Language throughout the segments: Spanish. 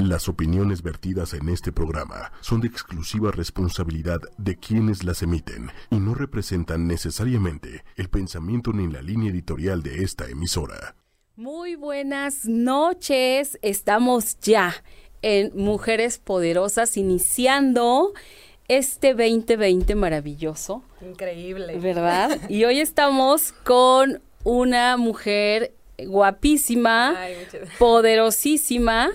Las opiniones vertidas en este programa son de exclusiva responsabilidad de quienes las emiten y no representan necesariamente el pensamiento ni la línea editorial de esta emisora. Muy buenas noches, estamos ya en Mujeres Poderosas iniciando este 2020 maravilloso. Increíble. ¿Verdad? Y hoy estamos con una mujer guapísima, poderosísima,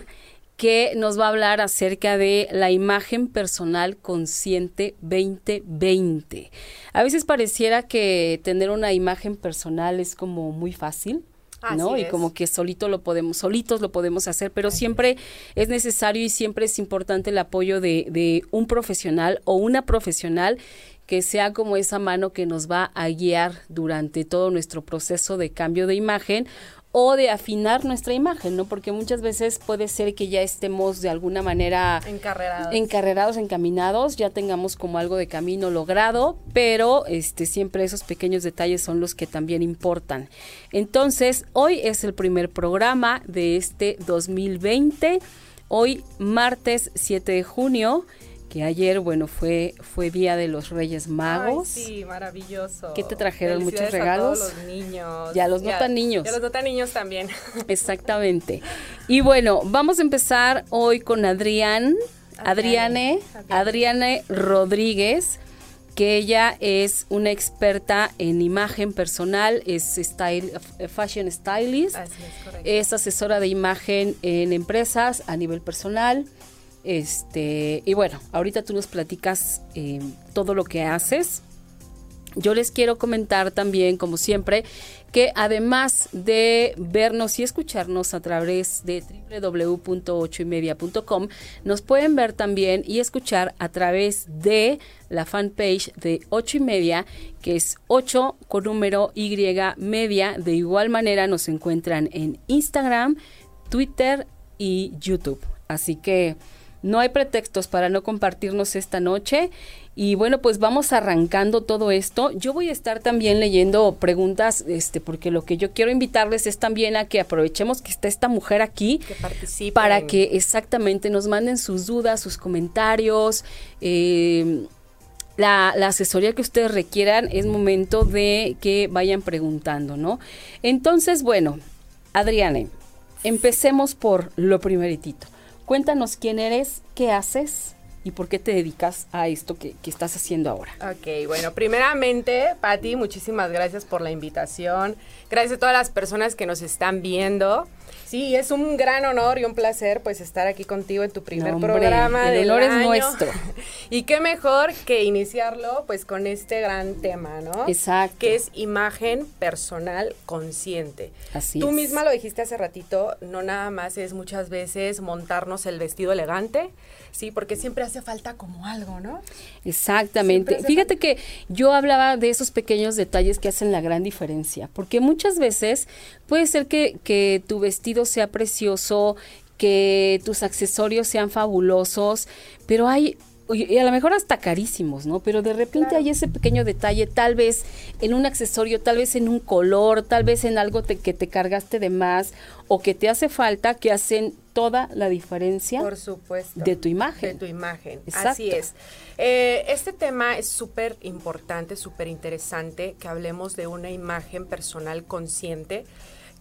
que nos va a hablar acerca de la imagen personal consciente 2020. A veces pareciera que tener una imagen personal es como muy fácil. ¿no? Y como que solito lo podemos, solitos lo podemos hacer, pero siempre es necesario y siempre es importante el apoyo de, de un profesional o una profesional que sea como esa mano que nos va a guiar durante todo nuestro proceso de cambio de imagen o de afinar nuestra imagen, ¿no? Porque muchas veces puede ser que ya estemos de alguna manera encarrerados, encarrerados encaminados, ya tengamos como algo de camino logrado, pero este siempre esos pequeños detalles son los que también importan. Entonces, hoy es el primer programa de este 2020. Hoy martes 7 de junio que ayer, bueno, fue, fue Día de los Reyes Magos. Ay, sí, maravilloso. ¿Qué te trajeron? ¿Muchos regalos? A todos los niños. Ya los notan niños. Ya los notan niños también. Exactamente. Y bueno, vamos a empezar hoy con Adrián, Adriane, Adriane Rodríguez que ella es una experta en imagen personal, es style, fashion stylist, es asesora de imagen en empresas a nivel personal, este, y bueno, ahorita tú nos platicas eh, todo lo que haces. Yo les quiero comentar también, como siempre, que además de vernos y escucharnos a través de www.ochoymedia.com, nos pueden ver también y escuchar a través de la fanpage de Ocho y Media, que es 8 con número Y media. De igual manera nos encuentran en Instagram, Twitter y YouTube. Así que no hay pretextos para no compartirnos esta noche. Y bueno, pues vamos arrancando todo esto. Yo voy a estar también leyendo preguntas, este, porque lo que yo quiero invitarles es también a que aprovechemos que está esta mujer aquí que para que exactamente nos manden sus dudas, sus comentarios. Eh, la, la, asesoría que ustedes requieran es momento de que vayan preguntando, ¿no? Entonces, bueno, Adriane, empecemos por lo primeritito. Cuéntanos quién eres, qué haces y por qué te dedicas a esto que, que estás haciendo ahora. Ok, bueno, primeramente, Patti, muchísimas gracias por la invitación. Gracias a todas las personas que nos están viendo. Sí, es un gran honor y un placer pues estar aquí contigo en tu primer no, hombre, programa el del honor año. es nuestro. y qué mejor que iniciarlo pues con este gran tema, ¿no? Exacto. Que es imagen personal consciente. Así Tú es. misma lo dijiste hace ratito, no nada más es muchas veces montarnos el vestido elegante, sí, porque siempre hace falta como algo, ¿no? Exactamente. Fíjate que yo hablaba de esos pequeños detalles que hacen la gran diferencia, porque muchas veces puede ser que, que tu vestido sea precioso, que tus accesorios sean fabulosos, pero hay y a lo mejor hasta carísimos, ¿no? Pero de repente Claro. hay ese pequeño detalle, tal vez en un accesorio, tal vez en un color, tal vez en algo te- que te cargaste de más o que te hace falta, que hacen toda la diferencia Por supuesto. de tu imagen. De tu imagen. Exacto. Así es. Eh, este tema es súper importante, súper interesante, que hablemos de una imagen personal consciente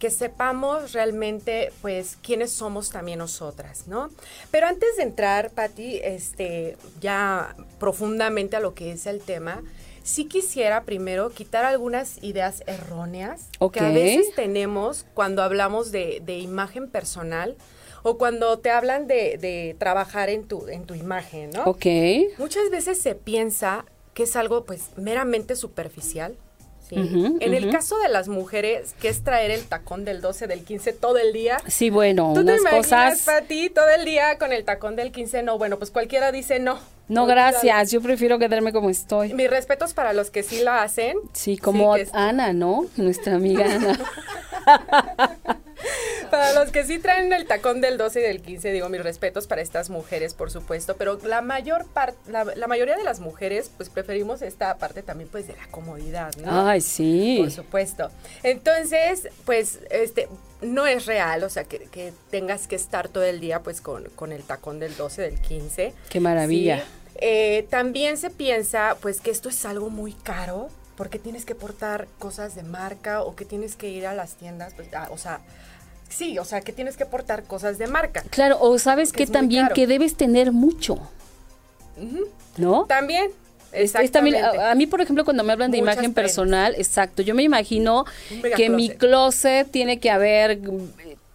que sepamos realmente, pues, quiénes somos también nosotras, ¿no? Pero antes de entrar, Patti, este, ya profundamente a lo que es el tema, sí quisiera primero quitar algunas ideas erróneas Ok. que a veces tenemos cuando hablamos de, de imagen personal o cuando te hablan de, de trabajar en tu, en tu imagen, ¿no? Ok. Muchas veces se piensa que es algo pues meramente superficial. ¿Sí? En el caso de las mujeres, que es traer el tacón del 12, del 15 todo el día. Sí, bueno, ¿Tú te unas imaginas, cosas. Pati, todo el día con el tacón del 15? No, bueno, pues cualquiera dice no. No, gracias. Yo prefiero quedarme como estoy. Mis respetos para los que sí la hacen. Sí, como es- Ana, ¿no? Nuestra amiga Ana. Para los que sí traen el tacón del 12 y del 15, digo mis respetos para estas mujeres, por supuesto, pero la mayor parte, la, la mayoría de las mujeres, pues preferimos esta parte también, pues, de la comodidad, ¿no? Ay, sí. Por supuesto. Entonces, pues, este, no es real, o sea, que, tengas que estar todo el día pues con, con, el tacón del 12, del 15. Qué maravilla. Eh, también se piensa pues que esto es algo muy caro, porque tienes que portar cosas de marca o que tienes que ir a las tiendas, pues, o sea, sí, o sea, que tienes que portar cosas de marca. Claro, o sabes que, también que debes tener mucho, ¿no? También, a, mí, por ejemplo, cuando me hablan de imagen personal, exacto, yo me imagino que mi closet tiene que haber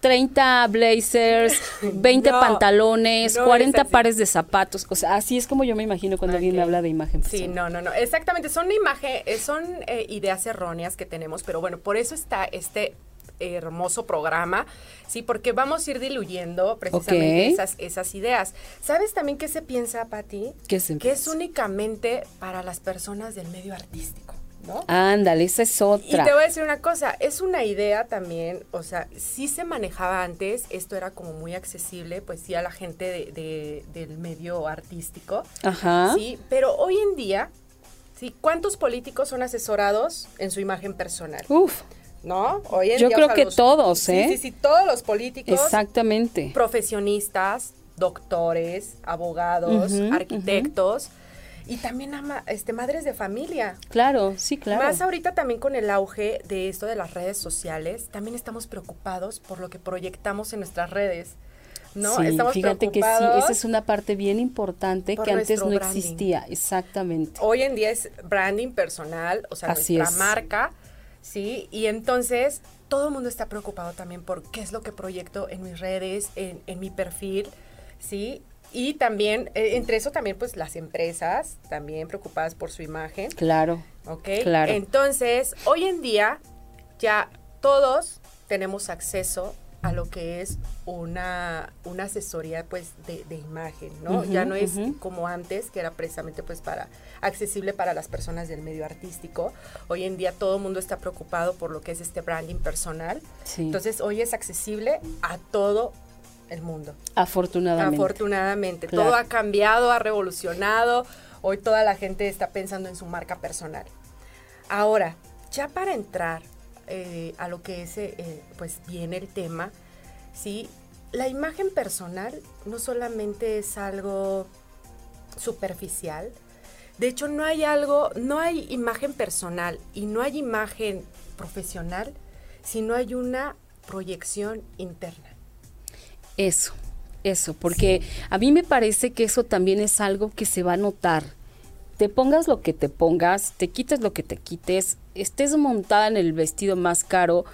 30 blazers, 20 pantalones, 40 pares de zapatos. O sea, así es como yo me imagino cuando alguien me habla de imagen. Sí, no, no, no. Exactamente. Son imagen, eh, son eh, ideas erróneas que tenemos, pero bueno, por eso está este hermoso programa, sí, porque vamos a ir diluyendo precisamente esas, esas ideas. ¿Sabes también qué se piensa, Pati? ¿Qué se Que es únicamente para las personas del medio artístico. ¿No? Ándale, esa es otra. Y te voy a decir una cosa, es una idea también, o sea, sí se manejaba antes, esto era como muy accesible, pues sí, a la gente de, del medio artístico. Ajá. Sí, pero hoy en día, sí, ¿cuántos políticos son asesorados en su imagen personal? Uf. ¿no? Hoy en Yo creo que todos, ¿eh? Sí, sí, sí, todos los políticos. Exactamente. Profesionistas, doctores, abogados, arquitectos. Y también ama, este, madres de familia. Claro, sí, claro. Más ahorita también con el auge de esto de las redes sociales, también estamos preocupados por lo que proyectamos en nuestras redes. ¿no? Sí, fíjate que sí, esa es una parte bien importante que antes no existía, exactamente. Hoy en día es branding personal, o sea, nuestra marca ¿sí? Y entonces todo el mundo está preocupado también por qué es lo que proyecto en mis redes, en, en mi perfil, ¿sí? Y también, eh, entre eso también, pues las empresas también preocupadas por su imagen. Claro. ¿Ok? Claro. Entonces, hoy en día ya todos tenemos acceso a lo que es una, una asesoría pues de, imagen, ¿no? ya no es como antes, que era precisamente pues para accesible para las personas del medio artístico. Hoy en día todo el mundo está preocupado por lo que es este branding personal. Entonces hoy es accesible a todo el mundo. Afortunadamente. Afortunadamente. Todo ha cambiado, ha revolucionado. Hoy toda la gente está pensando en su marca personal. Ahora, ya para entrar eh, a lo que es, eh, pues viene el tema, ¿sí? La imagen personal no solamente es algo superficial, de hecho no hay algo, no hay imagen personal y no hay imagen profesional si no hay una proyección interna. Eso, eso, porque a mí me parece que eso también es algo que se va a notar te pongas lo que te pongas, te quites lo que te quites, estés montada en el vestido más caro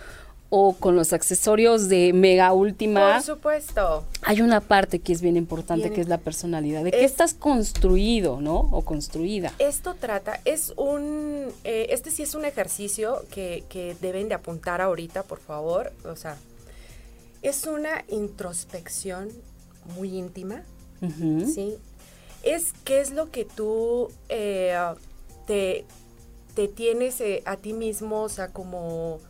o con los accesorios de mega última. Por supuesto. Hay una parte que es bien importante, que es la personalidad, de qué estás construido, ¿no? O construida. Esto trata, es un, eh, este sí es un ejercicio que, que deben de apuntar ahorita, por favor. O sea, es una introspección muy íntima, ¿sí? es qué es lo que tú eh, te, te, tienes eh, a ti mismo, o sea, como,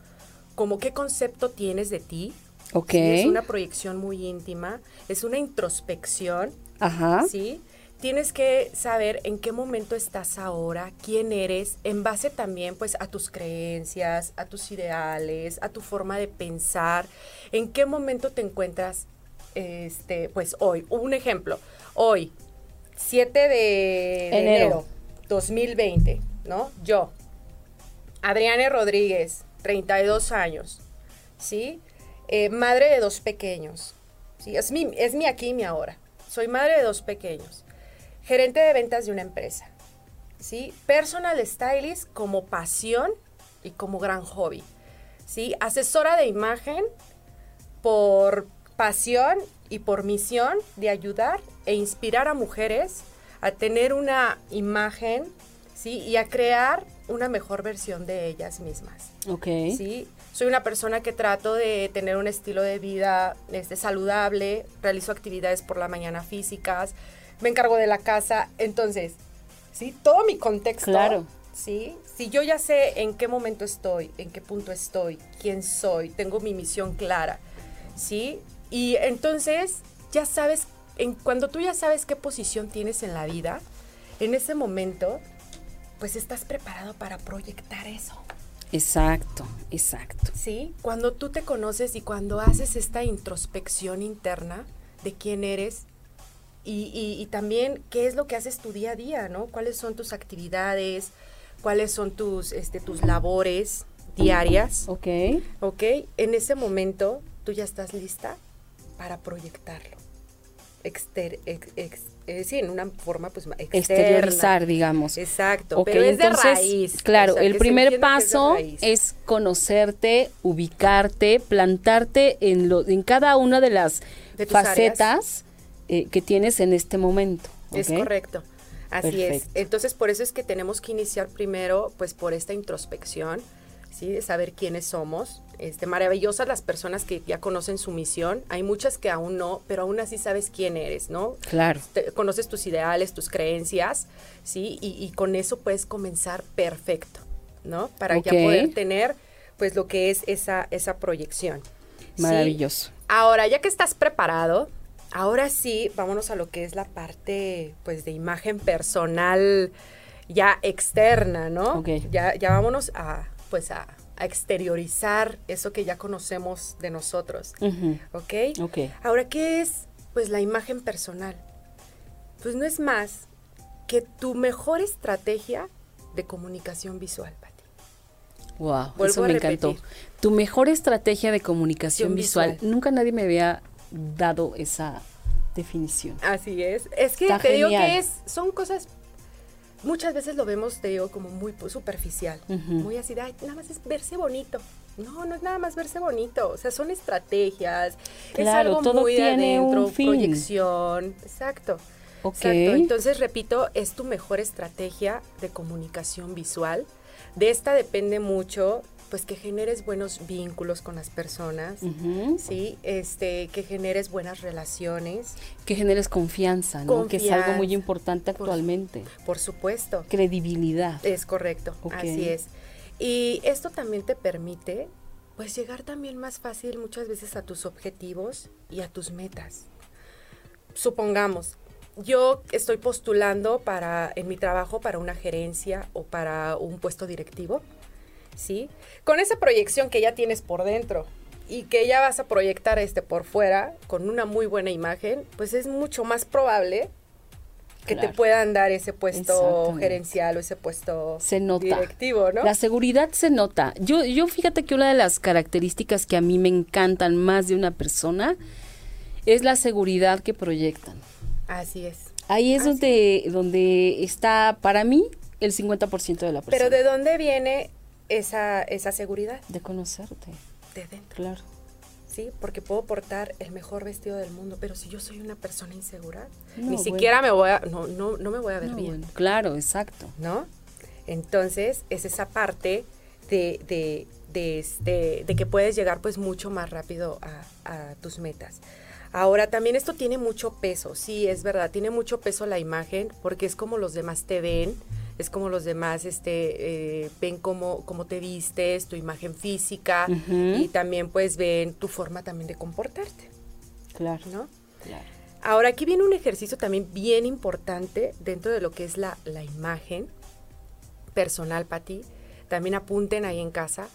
como qué concepto tienes de ti. Ok. Es una proyección muy íntima, es una introspección. Ajá. ¿Sí? Tienes que saber en qué momento estás ahora, quién eres, en base también pues a tus creencias, a tus ideales, a tu forma de pensar, en qué momento te encuentras este pues hoy. Un ejemplo, hoy 7 de enero. 2020, ¿no? Yo, Adriane Rodríguez, 32 años, ¿sí? Eh, madre de dos pequeños, ¿sí? Es mi, es mi aquí y mi ahora. Soy madre de dos pequeños, gerente de ventas de una empresa, ¿sí? Personal stylist como pasión y como gran hobby, ¿sí? Asesora de imagen por pasión y por misión de ayudar e inspirar a mujeres a tener una imagen, ¿sí? Y a crear una mejor versión de ellas mismas. Ok. ¿Sí? Soy una persona que trato de tener un estilo de vida este, saludable, realizo actividades por la mañana físicas, me encargo de la casa, entonces, ¿sí? Todo mi contexto. Claro. ¿Sí? Si yo ya sé en qué momento estoy, en qué punto estoy, quién soy, tengo mi misión clara, ¿sí? Y entonces ya sabes en, cuando tú ya sabes qué posición tienes en la vida, en ese momento, pues estás preparado para proyectar eso. Exacto, exacto. Sí, cuando tú te conoces y cuando haces esta introspección interna de quién eres y, también qué es lo que haces tu día a día, ¿no? ¿Cuáles son tus actividades? ¿Cuáles son tus, este, tus labores diarias? Ok. Ok, en ese momento tú ya estás lista para proyectarlo. Exter, eh, sí, en una forma pues externa. exteriorizar, digamos. Exacto, pero es de raíz. Claro, el primer paso es, conocerte, ubicarte, plantarte en lo, en cada una de las facetas eh, que tienes en este momento. Es correcto. Así es. Entonces, por eso es que tenemos que iniciar primero, pues, por esta introspección, ¿sí? De saber quiénes somos. Este, maravillosas las personas que ya conocen su misión. Hay muchas que aún no, pero aún así sabes quién eres, ¿no? Claro. conoces tus ideales, tus creencias, ¿sí? Y, con eso puedes comenzar perfecto, ¿no? Para ya poder tener, pues, lo que es esa, esa proyección. Maravilloso. Ahora, ya que estás preparado, ahora sí, vámonos a lo que es la parte, pues, de imagen personal ya externa, ¿no? Ya, ya vámonos a, pues, a, exteriorizar eso que ya conocemos de nosotros, ¿ok? Ok. Ahora, ¿qué es, pues, la imagen personal? Pues no es más que tu mejor estrategia de comunicación visual, Pati. Wow, eso me encantó. Tu mejor estrategia de comunicación visual. Nunca nadie me había dado esa definición. Así es. Es que te digo que es, son cosas, muchas veces lo vemos, te digo, como muy superficial, muy así, nada más es verse bonito. No, no es nada más verse bonito, o sea, son estrategias, es algo todo muy tiene adentro, proyección, exacto. Exacto. Entonces, repito, es tu mejor estrategia de comunicación visual. De esta depende mucho pues que generes buenos vínculos con las personas, ¿sí? Este, que generes buenas relaciones. Que generes confianza, ¿no? Que es algo muy importante actualmente. Por, supuesto. Credibilidad. Es correcto, así es. Y esto también te permite, pues, llegar también más fácil muchas veces a tus objetivos y a tus metas. Supongamos, yo estoy postulando para, en mi trabajo para una gerencia o para un puesto directivo ¿sí? Con esa proyección que ya tienes por dentro y que ya vas a proyectar este por fuera con una muy buena imagen, pues es mucho más probable que te puedan dar ese puesto gerencial o ese puesto se nota. directivo, ¿no? La seguridad se nota. Yo, yo fíjate que una de las características que a mí me encantan más de una persona es la seguridad que proyectan. Así es. Ahí es donde, donde está para mí el 50% de la persona. Pero ¿de dónde viene esa, esa seguridad. De conocerte. De dentro. Claro. Sí, porque puedo portar el mejor vestido del mundo, pero si yo soy una persona insegura, ni siquiera me voy a, no, no, no me voy a ver bien. claro, exacto. ¿No? Entonces, es esa parte de, de, de, este, de que puedes llegar pues mucho más rápido a, a tus metas. Ahora, también esto tiene mucho peso, sí, es verdad, tiene mucho peso la imagen, porque es como los demás te ven, es como los demás este, eh, ven cómo, cómo te vistes, tu imagen física y también pues ven tu forma también de comportarte. Claro. ¿No? Claro. Ahora, aquí viene un ejercicio también bien importante dentro de lo que es la, la imagen personal para ti. También apunten ahí en casa.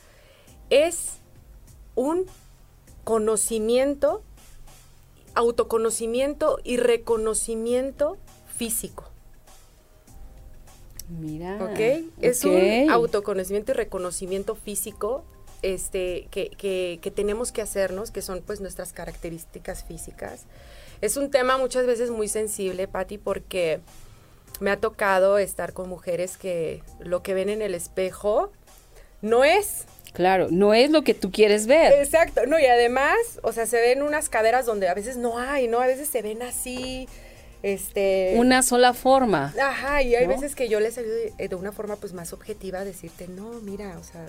Es un conocimiento, autoconocimiento y reconocimiento físico. Mira. ¿Ok? Es un autoconocimiento y reconocimiento físico este, que, que, que, tenemos que hacernos, que son pues nuestras características físicas. Es un tema muchas veces muy sensible, Patti, porque me ha tocado estar con mujeres que lo que ven en el espejo no es. Claro, no es lo que tú quieres ver. Exacto, no, y además, o sea, se ven unas caderas donde a veces no hay, ¿no? A veces se ven así, este una sola forma. Ajá, y hay veces que yo les ayudo de, una forma pues más objetiva a decirte, "No, mira, o sea,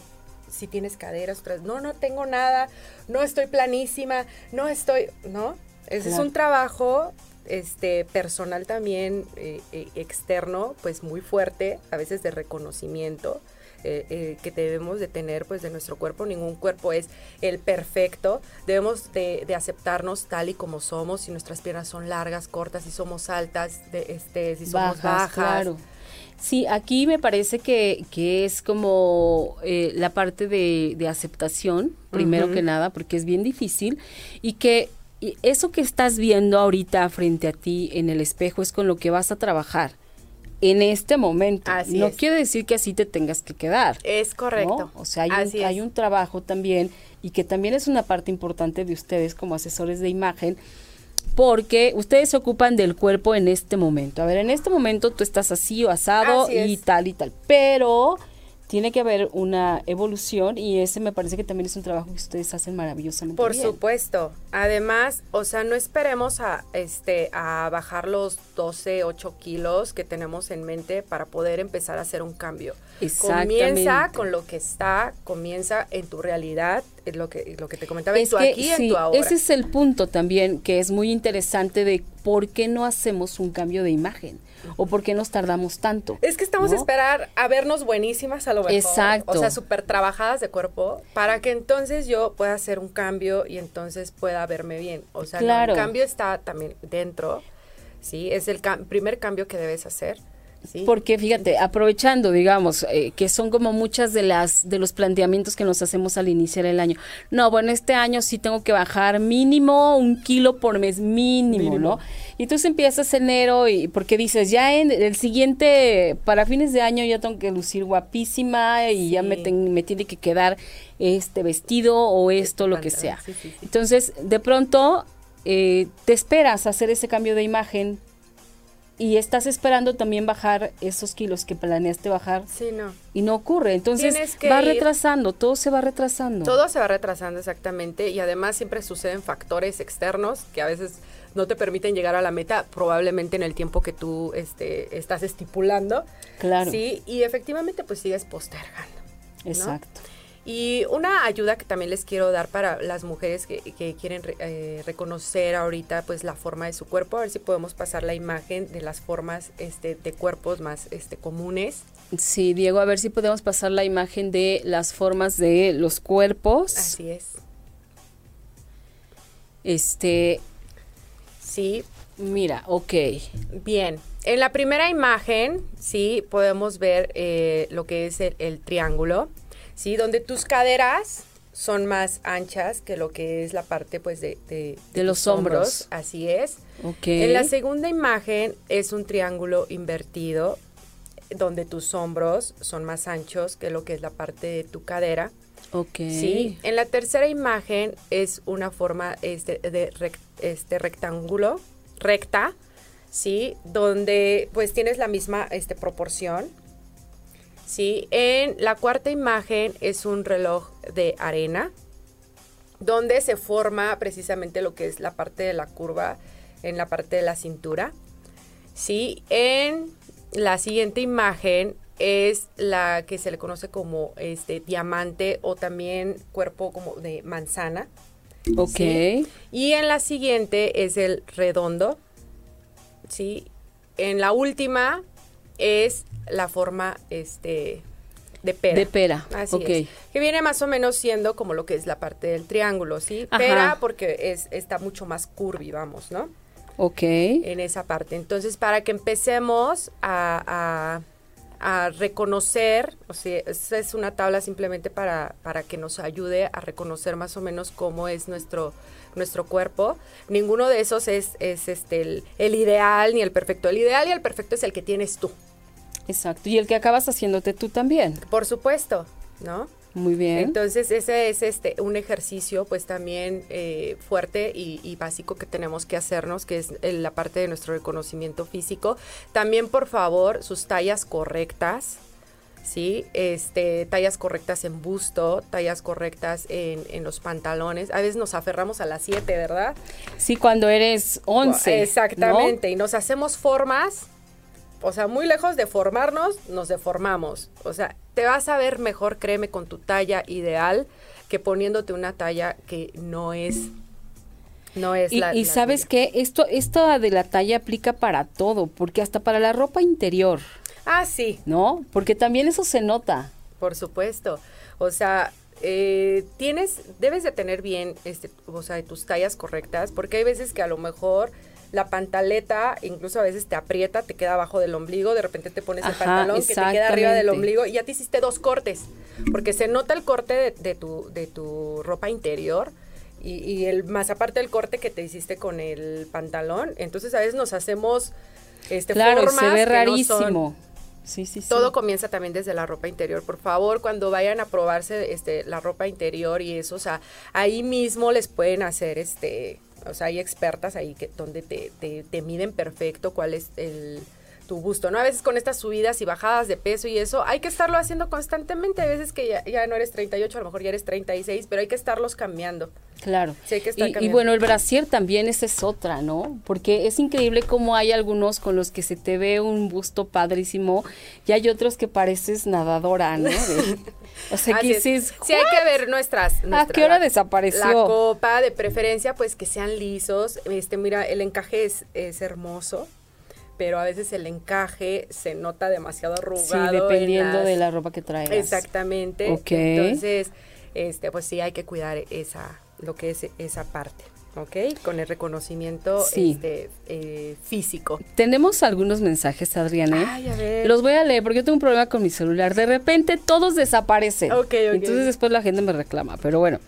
si tienes caderas, otras, no, no tengo nada, no estoy planísima, no estoy, ¿no? Ese es un trabajo este personal también eh, eh, externo, pues muy fuerte, a veces de reconocimiento eh, eh, que debemos de tener pues de nuestro cuerpo. Ningún cuerpo es el perfecto. Debemos de, aceptarnos tal y como somos. Si nuestras piernas son largas, cortas, si somos altas, de, este, si somos bajas. Claro. Sí, aquí me parece que, que es como eh, la parte de, de aceptación, primero que nada, porque es bien difícil, y que eso que estás viendo ahorita frente a ti en el espejo es con lo que vas a trabajar en este momento. no quiere decir que así te tengas que quedar. Es correcto. O sea, hay un, hay un trabajo también y que también es una parte importante de ustedes como asesores de imagen porque ustedes se ocupan del cuerpo en este momento. A ver, en este momento tú estás así o asado y tal y tal, pero tiene que haber una evolución y ese me parece que también es un trabajo que ustedes hacen maravillosamente Por supuesto. Además, o sea, no esperemos a este a bajar los 12, 8 kilos que tenemos en mente para poder empezar a hacer un cambio. Comienza con lo que está, comienza en tu realidad, lo que lo que te comentaba es en tu aquí, en tu ahora. Ese es el punto también que es muy interesante de por qué no hacemos un cambio de imagen o por qué nos tardamos tanto. Es que estamos a esperar a vernos buenísimas a lo mejor. Exacto. O sea, súper trabajadas de cuerpo para que entonces yo pueda hacer un cambio y entonces pueda verme bien. O sea, el cambio está también dentro, ¿sí? Es el primer cambio que debes hacer porque fíjate, aprovechando, digamos, eh, que son como muchas de las de los planteamientos que nos hacemos al iniciar el año. No, bueno, este año sí tengo que bajar mínimo un kilo por mes, mínimo, ¿no? Y entonces empiezas enero y porque dices, ya en el siguiente, para fines de año ya tengo que lucir guapísima y ya me, me tiene que quedar este vestido o esto, lo que sea. entonces, de pronto, eh, te esperas a hacer ese cambio de imagen y estás esperando también bajar esos kilos que planeaste bajar. Sí, no. Y no ocurre. Entonces va retrasando, todo se va retrasando. Todo se va retrasando exactamente y además siempre suceden factores externos que a veces no te permiten llegar a la meta probablemente en el tiempo que tú este, estás estipulando. Claro. Sí, y efectivamente pues sigues postergando. Exacto. Y una ayuda que también les quiero dar para las mujeres que, quieren eh, reconocer ahorita pues la forma de su cuerpo, a ver si podemos pasar la imagen de las formas este, de cuerpos más este, comunes. Sí, Diego, a ver si podemos pasar la imagen de las formas de los cuerpos. Así es. Este. Sí. Mira, ok. Bien. En la primera imagen, sí, podemos ver eh, lo que es el triángulo. ¿Sí? Donde tus caderas son más anchas que lo que es la parte pues de, de, los hombros. Así es. Okay. En la segunda imagen es un triángulo invertido donde tus hombros son más anchos que lo que es la parte de tu cadera. Ok. Sí. En la tercera imagen es una forma este, de este rectángulo, recta, ¿sí? Donde pues tienes la misma este, proporción ¿sí? En la cuarta imagen es un reloj de arena, donde se forma precisamente lo que es la parte de la curva en la parte de la cintura. ¿sí? En la siguiente imagen es la que se le conoce como este diamante o también cuerpo como de manzana. Ok. Y en la siguiente es el redondo. ¿sí? En la última es la forma este de pera. De pera. Así es. Que viene más o menos siendo como lo que es la parte del triángulo, ¿sí? Pera porque es, está mucho más curvy, vamos, ¿no? Ok. En esa parte. Entonces, para que empecemos a, a, reconocer, o sea, es una tabla simplemente para, para que nos ayude a reconocer más o menos cómo es nuestro nuestro cuerpo. Ninguno de esos es, es este, el, el, ideal ni el perfecto. El ideal y el perfecto es el que tienes tú. Exacto, y el que acabas haciéndote tú también. Por supuesto, ¿no? Muy bien. Entonces ese es este un ejercicio pues también eh, fuerte y, básico que tenemos que hacernos, que es la parte de nuestro reconocimiento físico. También por favor sus tallas correctas, ¿sí? Este, tallas correctas en busto, tallas correctas en, en los pantalones. A veces nos aferramos a las 7, ¿verdad? Sí, cuando eres 11. Exactamente, y nos hacemos formas o sea, muy lejos de formarnos, nos deformamos. O sea, te vas a ver mejor, créeme, con tu talla ideal que poniéndote una talla que no es no es y, la y sabes que esto esto de la talla aplica para todo porque hasta para la ropa interior. Ah sí. No porque también eso se nota. Por supuesto. O sea eh, tienes debes de tener bien este o sea tus tallas correctas porque hay veces que a lo mejor la pantaleta incluso a veces te aprieta, te queda abajo del ombligo, de repente te pones el pantalón que te queda arriba del ombligo y ya te hiciste dos cortes, porque se nota el corte de, tu, de tu ropa interior. Y, el más aparte del corte que te hiciste con el pantalón, entonces a veces nos hacemos este claro, se ve rarísimo. Sí, sí, sí. Todo comienza también desde la ropa interior. Por favor, cuando vayan a probarse este, la ropa interior y eso, o sea, ahí mismo les pueden hacer este o sea, hay expertas ahí que donde te, te, te miden perfecto cuál es el tu gusto, ¿no? A veces con estas subidas y bajadas de peso y eso, hay que estarlo haciendo constantemente. A veces que ya, no eres 38, a lo mejor ya eres 36, pero hay que estarlos cambiando. Claro. Sí, hay que estar y, y, bueno, el brasier también esa es otra, ¿no? Porque es increíble cómo hay algunos con los que se te ve un busto padrísimo y hay otros que pareces nadadora, ¿no? o sea, que dices, sí, hay que ver nuestras, ¿A qué hora desapareció? La copa, de preferencia, pues que sean lisos. Este, mira, el encaje es, es hermoso pero a veces el encaje se nota demasiado arrugado. Sí, dependiendo de la ropa que traigas. Exactamente. Entonces, este, pues sí hay que cuidar esa, lo que es esa parte. ¿ok? Con el reconocimiento este, eh, físico. Tenemos algunos mensajes, Adriana. Ay, a ver. Los voy a leer porque yo tengo un problema con mi celular. De repente todos desaparecen. Ok, ok. Entonces después la gente me reclama, pero bueno.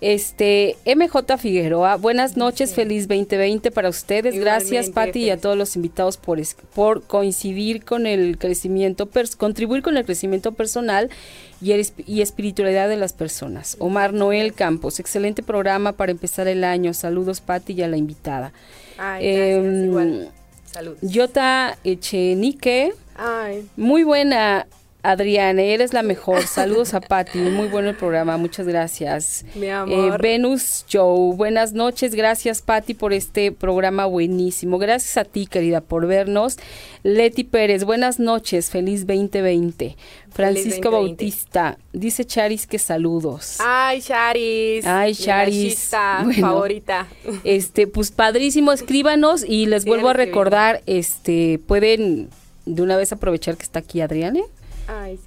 Este, MJ Figueroa, buenas noches, feliz 2020 para ustedes. Gracias, Patti, y a todos los invitados por, por coincidir con el crecimiento, contribuir con el crecimiento personal y, y espiritualidad de las personas. Omar Noel Campos, excelente programa para empezar el año. Saludos, Patti, y a la invitada. Ay, eh, Saludos. Yota Echenique. Ay. Muy buena Adriana, eres la mejor. Saludos a Patti. Muy bueno el programa. Muchas gracias. Mi eh, amor. Venus Joe. Buenas noches. Gracias, Patti, por este programa buenísimo. Gracias a ti, querida, por vernos. Leti Pérez. Buenas noches. Feliz 2020. Francisco Bautista. Dice Charis que saludos. Ay, Charis. Ay, Charis. favorita. Este, pues padrísimo. Escríbanos y les vuelvo a recordar, este, pueden de una vez aprovechar que está aquí Adriane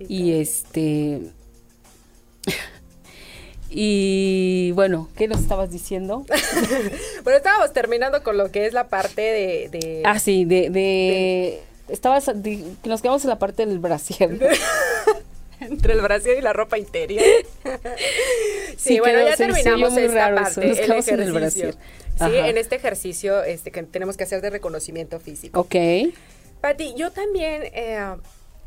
y este... y bueno, ¿qué nos estabas diciendo? bueno, estábamos terminando con lo que es la parte de... ah, sí, de... de, estabas, nos quedamos en la parte del brasier. entre el brasier y la ropa interior. sí, bueno, ya terminamos esta parte, el ejercicio. sí, en este ejercicio este, que tenemos que hacer de reconocimiento físico. Ok. Pati, yo también eh,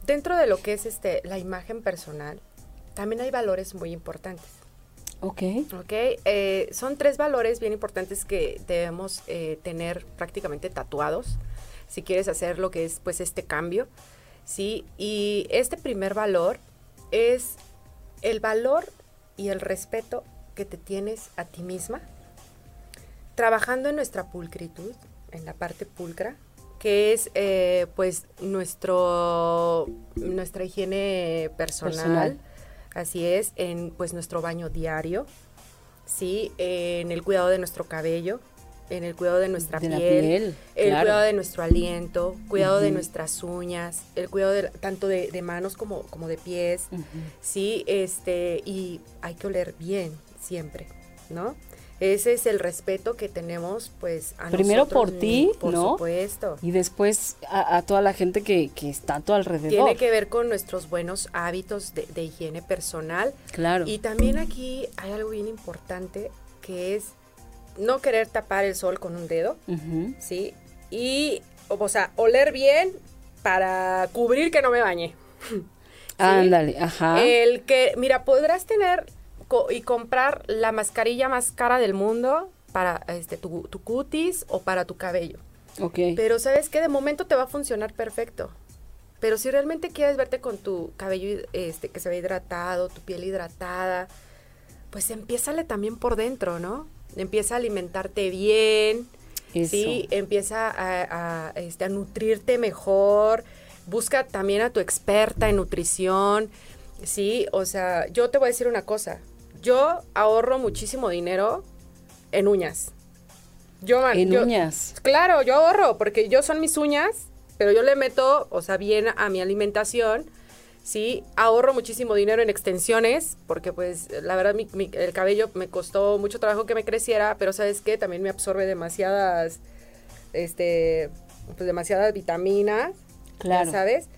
dentro de lo que es este la imagen personal, también hay valores muy importantes. Ok. Ok, eh, son tres valores bien importantes que debemos eh, tener prácticamente tatuados si quieres hacer lo que es pues este cambio, ¿sí? Y este primer valor es el valor y el respeto que te tienes a ti misma, trabajando en nuestra pulcritud, en la parte pulcra, que es eh, pues nuestro nuestra higiene personal, así es, en pues nuestro baño diario, sí, en el cuidado de nuestro cabello, en el cuidado de nuestra piel, el cuidado de nuestro aliento, cuidado de nuestras uñas, el cuidado de, tanto de, manos como, como de pies, sí, este, y hay que oler bien siempre, ¿no? Ese es el respeto que tenemos, pues, a Primero por ti, por ¿no? supuesto. Y después a, toda la gente que, está a tu alrededor. Tiene que ver con nuestros buenos hábitos de, higiene personal. Claro. Y también aquí hay algo bien importante que es no querer tapar el sol con un dedo, ¿sí? Y, o sea, oler bien para cubrir que no me bañe. Ándale, ajá. El que, mira, podrás tener y comprar la mascarilla más cara del mundo para este, tu, cutis o para tu cabello. Ok. Pero sabes que de momento te va a funcionar perfecto. Pero si realmente quieres verte con tu cabello este, que se ve hidratado, tu piel hidratada, pues empiézale también por dentro, ¿no? Empieza a alimentarte bien, ¿sí? Empieza a, a, este, a nutrirte mejor. Busca también a tu experta en nutrición, ¿sí? O sea, yo te voy a decir una cosa yo ahorro muchísimo dinero en uñas. Yo, en uñas. Claro, yo ahorro porque yo son mis uñas, pero yo le meto, o sea, bien a mi alimentación. Sí, ahorro muchísimo dinero en extensiones, porque pues la verdad el cabello me costó mucho trabajo que me creciera, pero sabes qué, también me absorbe demasiadas este, pues demasiadas vitaminas, claro. ¿sabes?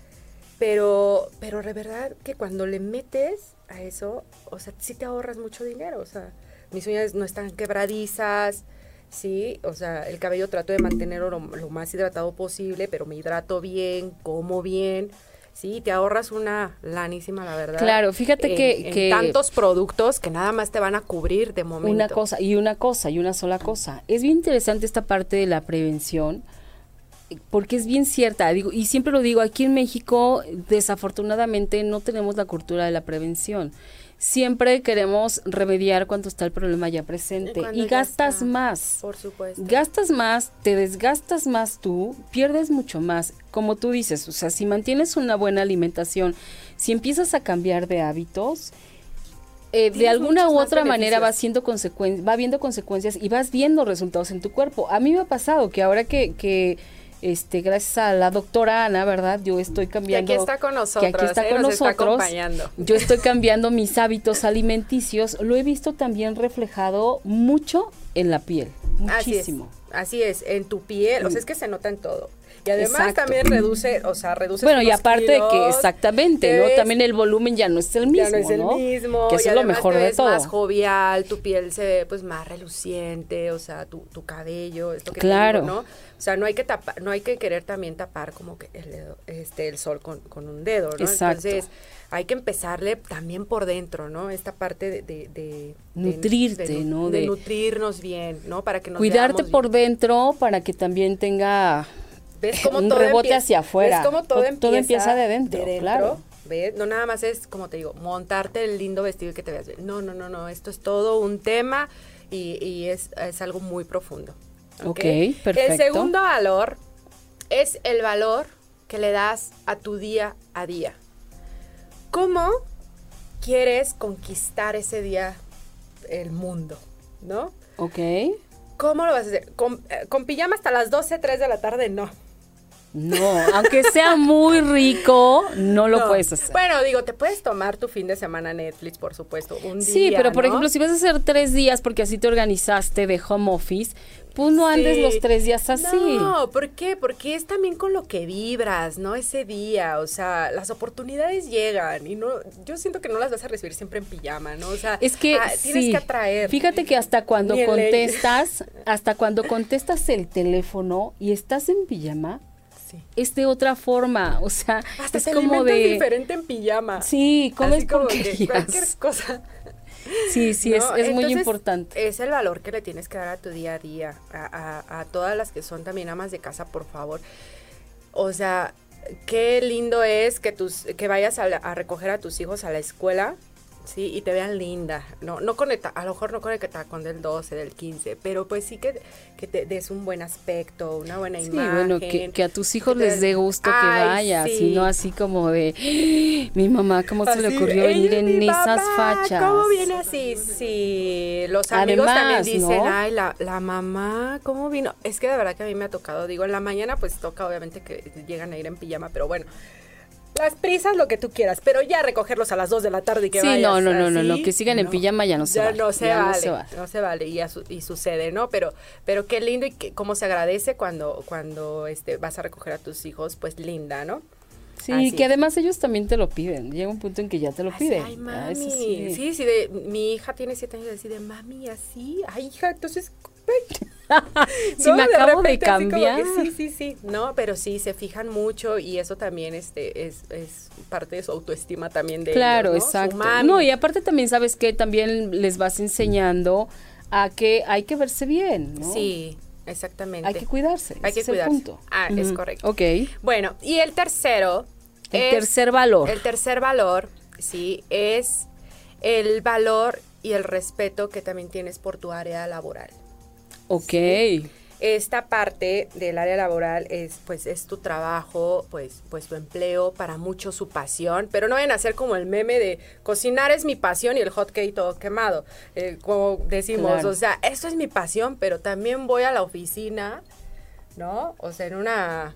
Pero, pero de verdad que cuando le metes a eso, o sea, sí te ahorras mucho dinero, o sea, mis uñas no están quebradizas, sí, o sea, el cabello trato de mantenerlo lo, más hidratado posible, pero me hidrato bien, como bien, sí, te ahorras una lanísima, la verdad. Claro, fíjate que, que, tantos productos que nada más te van a cubrir de momento. Una cosa, y una cosa, y una sola cosa. Es bien interesante esta parte de la prevención, porque es bien cierta, digo, y siempre lo digo, aquí en México desafortunadamente no tenemos la cultura de la prevención. Siempre queremos remediar cuando está el problema ya presente y, gastas más. Por supuesto. Gastas más, te desgastas más tú, pierdes mucho más. Como tú dices, o sea, si mantienes una buena alimentación, si empiezas a cambiar de hábitos, eh, de alguna u otra manera va, siendo va viendo consecuencias y vas viendo resultados en tu cuerpo. A mí me ha pasado que ahora que, que este, gracias a la doctora Ana, ¿verdad? Yo estoy cambiando. Que aquí está con nosotros. Que aquí está ¿eh? con nosotros. yo estoy cambiando mis hábitos alimenticios. Lo he visto también reflejado mucho en la piel. Muchísimo. Así es, en tu piel. O sea, es que se nota en todo. Y además también reduce, o sea, reduce Bueno, y aparte de que exactamente, ¿no? También el volumen ya no es el mismo, ya no es el mismo, que eso es lo mejor de todo. más jovial, tu piel se ve pues más reluciente, o sea, tu, tu cabello, esto que claro. ¿no? O sea, no hay que tapar, no hay que querer también tapar como que el dedo, este el sol con, con un dedo, ¿no? Exacto. Entonces, hay que empezarle también por dentro, ¿no? Esta parte de... de, Nutrirte, ¿no? De, nutrirnos bien, ¿no? Para que nos Cuidarte por dentro para que también tenga ¿Ves cómo un rebote hacia afuera. ¿Ves cómo todo, empieza, de dentro, claro. ¿Ves? No nada más es, como te digo, montarte el lindo vestido y que te veas bien. No, no, no, no. Esto es todo un tema y, y es, es, algo muy profundo. ok, perfecto. El segundo valor es el valor que le das a tu día a día. ¿Cómo quieres conquistar ese día el mundo? ¿No? Ok. ¿Cómo lo vas a hacer? ¿Con, eh, con pijama hasta las 12, 3 de la tarde? No. No, aunque sea muy rico, no lo puedes hacer. Bueno, digo, te puedes tomar tu fin de semana Netflix, por supuesto, un día. Sí, pero por ejemplo, si vas a hacer tres días porque así te organizaste de home office, pues no andes los tres días así. No, ¿por qué? Porque es también con lo que vibras, ¿no? Ese día, o sea, las oportunidades llegan y no, yo siento que no las vas a recibir siempre en pijama, ¿no? O sea, es que ah, tienes que atraer. Fíjate que hasta cuando contestas, hasta cuando contestas el teléfono y estás en pijama, es de otra forma, o sea, Hasta es como de diferente en pijama. Sí, comes como que cualquier cosa. Sí, sí, es, muy importante. Es el valor que le tienes que dar a tu día a día, a, a, todas las que son también amas de casa, por favor. O sea, qué lindo es que tus, que vayas a, a recoger a tus hijos a la escuela sí, y te vean linda. No, no con a lo mejor no con el con del 12, del 15, pero pues sí que, que te des un buen aspecto, una buena sí, imagen. bueno, que, a tus hijos les dé gusto que vayas, y no así como de, ¡Ah! mi mamá, ¿cómo se le ocurrió venir en esas fachas? ¿Cómo viene así? Sí, los amigos también dicen, ay, la, la mamá, ¿cómo vino? Es que de verdad que a mí me ha tocado, digo, en la mañana pues toca obviamente que llegan a ir en pijama, pero bueno, las prisas, lo que tú quieras, pero ya recogerlos a las 2 de la tarde y que sí, no, no, no, no, no, que sigan en pijama ya no se vale. No se vale, no se vale, no se vale y, y, sucede, ¿no? Pero, pero qué lindo y que, cómo se agradece cuando, cuando este, vas a recoger a tus hijos, pues linda, ¿no? Sí, que además ellos también te lo piden. Llega un punto en que ya te lo piden. Ay, mami. sí. sí, sí, de, mi hija tiene siete años y decide, mami, así. Ay, hija, entonces si me acabo de, cambiar. sí, sí, sí. No, pero sí, se fijan mucho y eso también este, es, es parte de su autoestima también de Claro, ellos, ¿no? exacto. No, y aparte también sabes que también les vas enseñando a que hay que verse bien, ¿no? Sí. Exactamente. Hay que cuidarse. Hay que cuidarse. Ah, es correcto. Ok. Bueno, y el tercero. El tercer valor. El tercer valor, sí, es el valor y el respeto que también tienes por tu área laboral. Ok. Esta parte del área laboral es, pues, es tu trabajo, pues, pues tu empleo, para mucho su pasión, pero no vayan a ser como el meme de cocinar es mi pasión y el hot cake todo quemado, eh, como decimos, o sea, esto es mi pasión, pero también voy a la oficina, ¿no? O sea, en una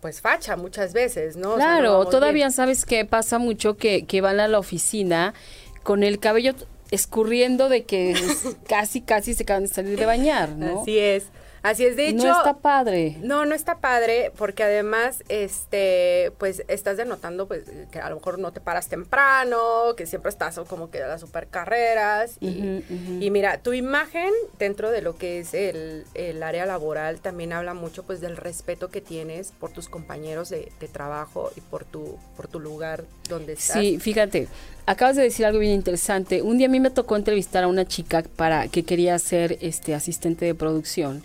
pues facha muchas veces, ¿no? Claro, todavía sabes que pasa mucho que, que van a la oficina con el cabello escurriendo de que casi, casi se acaban de salir de bañar, ¿no? Así es. Así es, de hecho. No está padre. No, no está padre, porque además, este, pues estás denotando, pues, que a lo mejor no te paras temprano, que siempre estás como que a las supercarreras. Y, y mira, tu imagen dentro de lo que es el, el, área laboral también habla mucho, pues, del respeto que tienes por tus compañeros de, de trabajo y por tu, por tu lugar donde estás. Sí, fíjate, acabas de decir algo bien interesante. Un día a mí me tocó entrevistar a una chica para que quería ser este asistente de producción.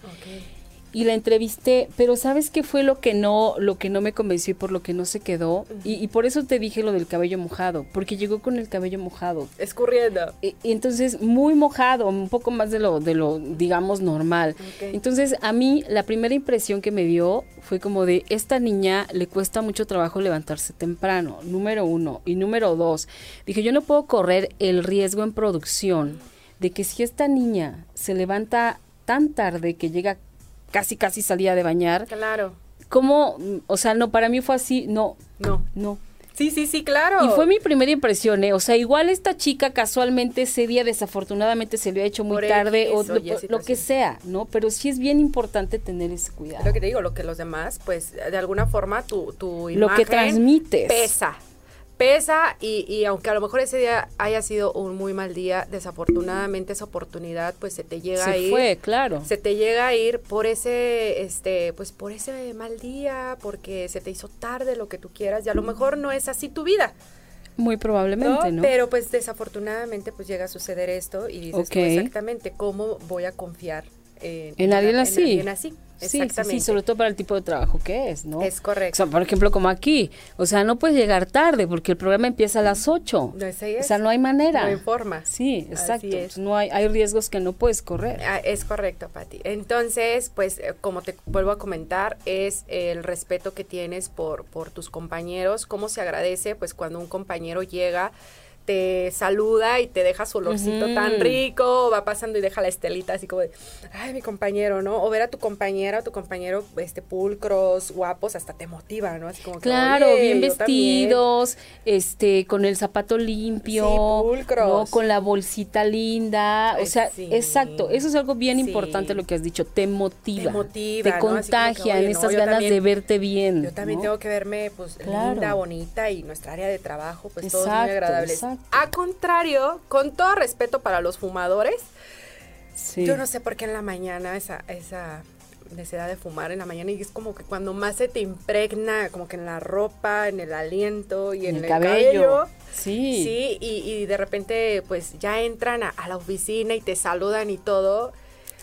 Y la entrevisté, pero ¿sabes qué fue lo que no, lo que no me convenció y por lo que no se quedó? y, por eso te dije lo del cabello mojado, porque llegó con el cabello mojado. Escurriendo. Y, entonces, muy mojado, un poco más de lo, de lo digamos, normal. Entonces, a mí, la primera impresión que me dio fue como de, esta niña le cuesta mucho trabajo levantarse temprano, número uno. Y número dos, dije, yo no puedo correr el riesgo en producción de que si esta niña se levanta tan tarde que llega casi casi salía de bañar. Claro. ¿Cómo? O sea, no, para mí fue así, no. No. No. Sí, sí, sí, claro. Y fue mi primera impresión, ¿eh? O sea, igual esta chica casualmente ese día desafortunadamente se le ha hecho muy tarde o lo, que sea, ¿no? Pero sí es bien importante tener ese cuidado. Lo que te digo, lo que los demás, pues de alguna forma tu, tu imagen Lo que transmites. Pesa, pesa y, y, aunque a lo mejor ese día haya sido un muy mal día, desafortunadamente esa oportunidad pues se te llega a ir. fue, claro. Se te llega a ir por ese, este, pues por ese mal día, porque se te hizo tarde lo que tú quieras y a lo mejor no es así tu vida. Muy probablemente, ¿no? Pero pues desafortunadamente pues llega a suceder esto y dices exactamente cómo voy a confiar en, en, alguien así. En alguien así. Sí, sí, sobre todo para el tipo de trabajo que es, ¿no? Es correcto. O sea, por ejemplo, como aquí, o sea, no puedes llegar tarde porque el programa empieza a las 8. No, o sea, no hay manera. No hay forma. Sí, exacto. no hay, hay riesgos que no puedes correr. Ah, es correcto, Pati. Entonces, pues, eh, como te vuelvo a comentar, es el respeto que tienes por, por tus compañeros, cómo se agradece, pues, cuando un compañero llega te saluda y te deja su olorcito tan rico, va pasando y deja la estelita así como de, ay, mi compañero, ¿no? O ver a tu compañera o tu compañero, este, pulcros, guapos, hasta te motiva, ¿no? Así como claro, bien vestidos, este, con el zapato limpio, pulcros. con la bolsita linda, o sea, exacto, eso es algo bien importante lo que has dicho, te motiva, te, motiva, te contagia en estas ganas de verte bien. Yo también tengo que verme, pues, linda, bonita y nuestra área de trabajo, pues, todo es muy agradable. A contrario, con todo respeto para los fumadores, yo no sé por qué en la mañana esa, esa necesidad de fumar en la mañana y es como que cuando más se te impregna, como que en la ropa, en el aliento y en, el, cabello. Sí. Sí, y, de repente pues ya entran a, la oficina y te saludan y todo.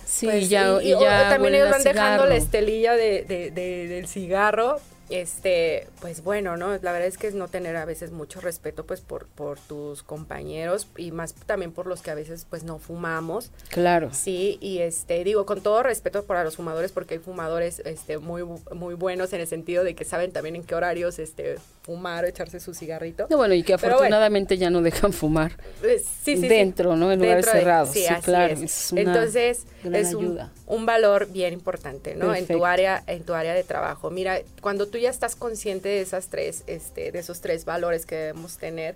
Sí, pues, ya, y, ya también ellos van dejando la estelilla de, del cigarro, este, pues bueno, ¿no? La verdad es que es no tener a veces mucho respeto pues por, por tus compañeros y más también por los que a veces pues no fumamos. Claro. Sí, y este, digo, con todo respeto para los fumadores porque hay fumadores este muy muy buenos en el sentido de que saben también en qué horarios este fumar o echarse su cigarrito. No, bueno, y que afortunadamente ya no dejan fumar. Eh, sí, sí, dentro, ¿no? En lugares cerrados. Sí, claro. Entonces, es un, valor bien importante, ¿no? En tu área en tu área de trabajo. Mira, cuando tú ya estás consciente de esas tres, este, de esos tres valores que debemos tener,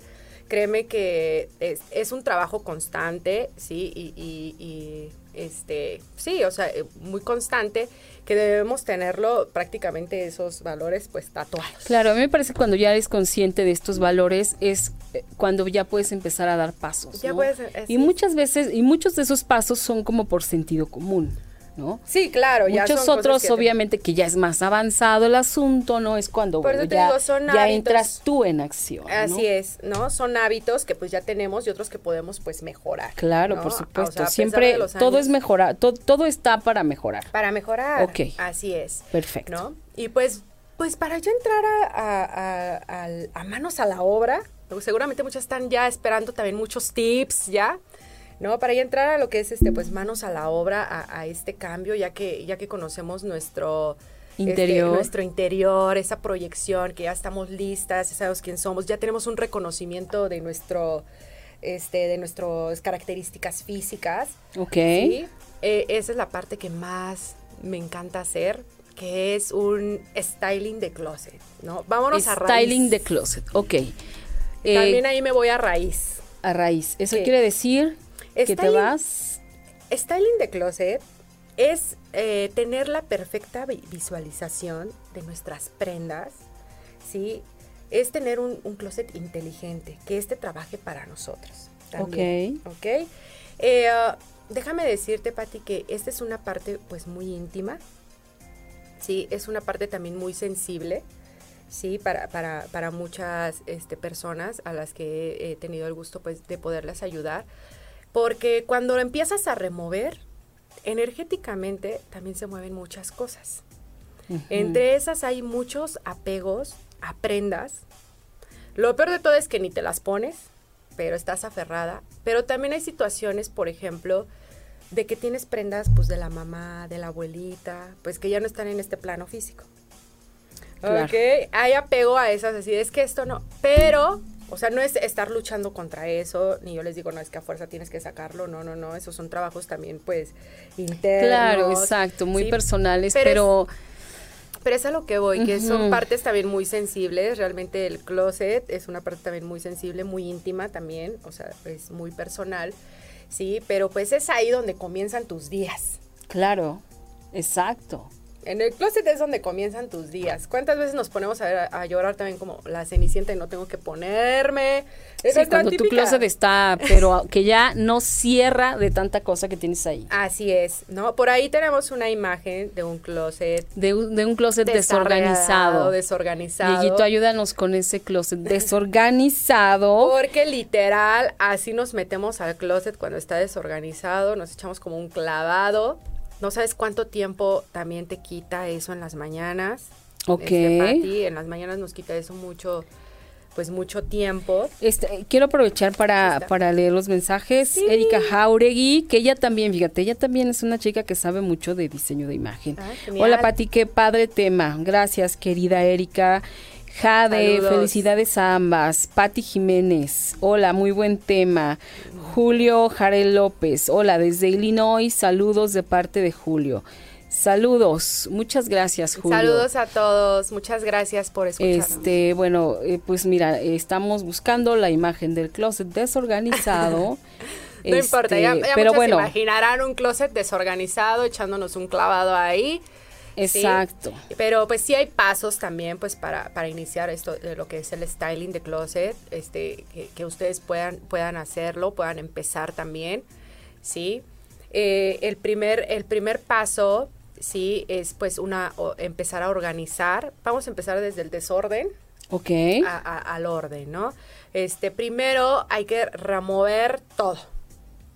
créeme que es, un trabajo constante, sí, y, este, sí, o sea, eh, muy constante, que debemos tenerlo prácticamente esos valores pues tatuados. Claro, a mí me parece que cuando ya eres consciente de estos valores es eh, cuando ya puedes empezar a dar pasos. Ya puedes, y muchas veces, y muchos de esos pasos son como por sentido común. ¿No? Sí, claro. Muchos otros, obviamente, que ya es más avanzado el asunto, ¿no? Es cuando ya, entras tú en acción. Así es, ¿no? Son hábitos que pues ya tenemos y otros que podemos pues mejorar. Claro, por supuesto. Siempre todo es mejorar, todo está para mejorar. Para mejorar. Ok. Así es. Perfecto. ¿No? Y pues, pues para ya entrar a, a manos a la obra, seguramente muchas están ya esperando también muchos tips, ¿ya? ¿No? Para ya entrar a lo que es este, pues manos a la obra, a, este cambio, ya que, ya que conocemos nuestro este, interior. nuestro interior, esa proyección, que ya estamos listas, ya sabemos quién somos, ya tenemos un reconocimiento de nuestro, este, de nuestras características físicas. Ok. ¿sí? Eh, esa es la parte que más me encanta hacer, que es un styling de closet, ¿no? Vámonos a raíz. Styling de closet, ok. También eh, ahí me voy a raíz. A raíz. Eso quiere decir que te vas. Styling de closet es eh, tener la perfecta visualización de nuestras prendas, ¿sí? Es tener un, closet inteligente, que este trabaje para nosotros. También, ok. Ok. Eh, déjame decirte, Patti, que esta es una parte pues muy íntima, ¿sí? Es una parte también muy sensible, ¿sí? Para, para, para muchas este, personas a las que he tenido el gusto pues de poderlas ayudar, porque cuando empiezas a remover, energéticamente también se mueven muchas cosas. Entre esas hay muchos apegos a prendas. Lo peor de todo es que ni te las pones, pero estás aferrada. Pero también hay situaciones, por ejemplo, de que tienes prendas pues de la mamá, de la abuelita, pues que ya no están en este plano físico. Ok, hay apego a esas, así es que esto no, pero, o sea, no es estar luchando contra eso, ni yo les digo, no, es que a fuerza tienes que sacarlo, no, no, no, esos son trabajos también, pues, internos. Claro, exacto, muy personales, pero... pero es a lo que voy, que son partes también muy sensibles. Realmente el closet es una parte también muy sensible, muy íntima también, o sea, es muy personal. ¿sí? Pero pues es ahí donde comienzan tus días. Claro, exacto. En el closet es donde comienzan tus días. ¿Cuántas veces nos ponemos a, llorar también como la cenicienta y no tengo que ponerme? sí, cuando tu closet está, pero que ya no cierra de tanta cosa que tienes ahí. Así es, ¿no? Por ahí tenemos una imagen de un closet. De, un closet desorganizado. Desorganizado. Dieguito, ayúdanos con ese closet desorganizado. Porque literal, así nos metemos al closet cuando está desorganizado, nos echamos como un clavado no sabes cuánto tiempo también te quita eso en las mañanas. Ok. Este, en las mañanas nos quita eso mucho, pues mucho tiempo. Este, quiero aprovechar para, para leer los mensajes. Erika Jauregui, que ella también, fíjate, ella también es una chica que sabe mucho de diseño de imagen. Ah, Hola Pati, qué padre tema. Gracias, querida Erika. Jade, felicidades a ambas. Patti Jiménez, hola, muy buen tema. Julio Jarel López, hola, desde Illinois, saludos de parte de Julio. Saludos, muchas gracias Julio. Saludos a todos, muchas gracias por escucharnos. Este, bueno, eh, pues mira, estamos buscando la imagen del closet desorganizado. no importa, ya, este, pero bueno, imaginarán un closet desorganizado echándonos un clavado ahí. Exacto. Pero pues sí hay pasos también pues para, para iniciar esto de lo que es el styling de closet, este, que, ustedes puedan, puedan hacerlo, puedan empezar también, ¿sí? Eh, el, primer, el primer paso, sí, es pues una, empezar a organizar. Vamos a empezar desde el desorden. Ok. al orden, ¿no? Este, primero hay que remover todo.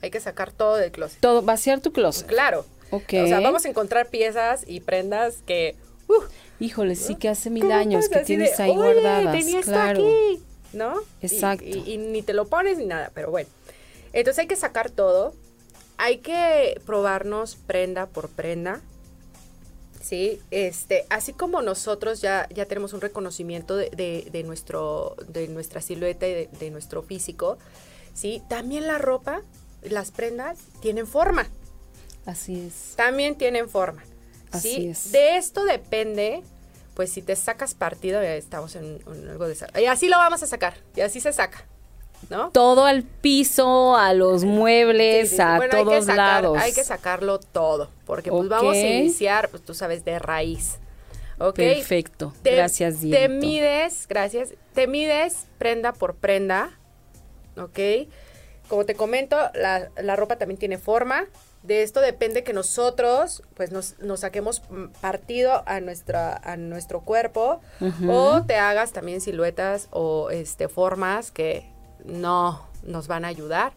Hay que sacar todo del closet. Todo, vaciar tu closet. Claro. O sea, vamos a encontrar piezas y prendas que... Uh, Híjole, sí que hace mil años que tienes ahí guardadas. claro. aquí, ¿no? Exacto. Y, ni te lo pones ni nada, pero bueno. Entonces hay que sacar todo. Hay que probarnos prenda por prenda. Sí, este, así como nosotros ya, ya tenemos un reconocimiento de, de, nuestro, de nuestra silueta y de, de nuestro físico, sí, también la ropa, las prendas tienen forma. Así es. También tienen forma. Así es. De esto depende, pues si te sacas partido, ya estamos en, algo de... Y así lo vamos a sacar, y así se saca. ¿No? Todo al piso, a los muebles, a todos lados. Hay que sacarlo todo, porque pues vamos a iniciar, pues tú sabes, de raíz. Perfecto. gracias, Diego. Te mides, gracias. Te mides prenda por prenda, ¿ok? Como te comento, la, la ropa también tiene forma, de esto depende que nosotros pues nos, saquemos partido a nuestra a nuestro cuerpo o te hagas también siluetas o este formas que no nos van a ayudar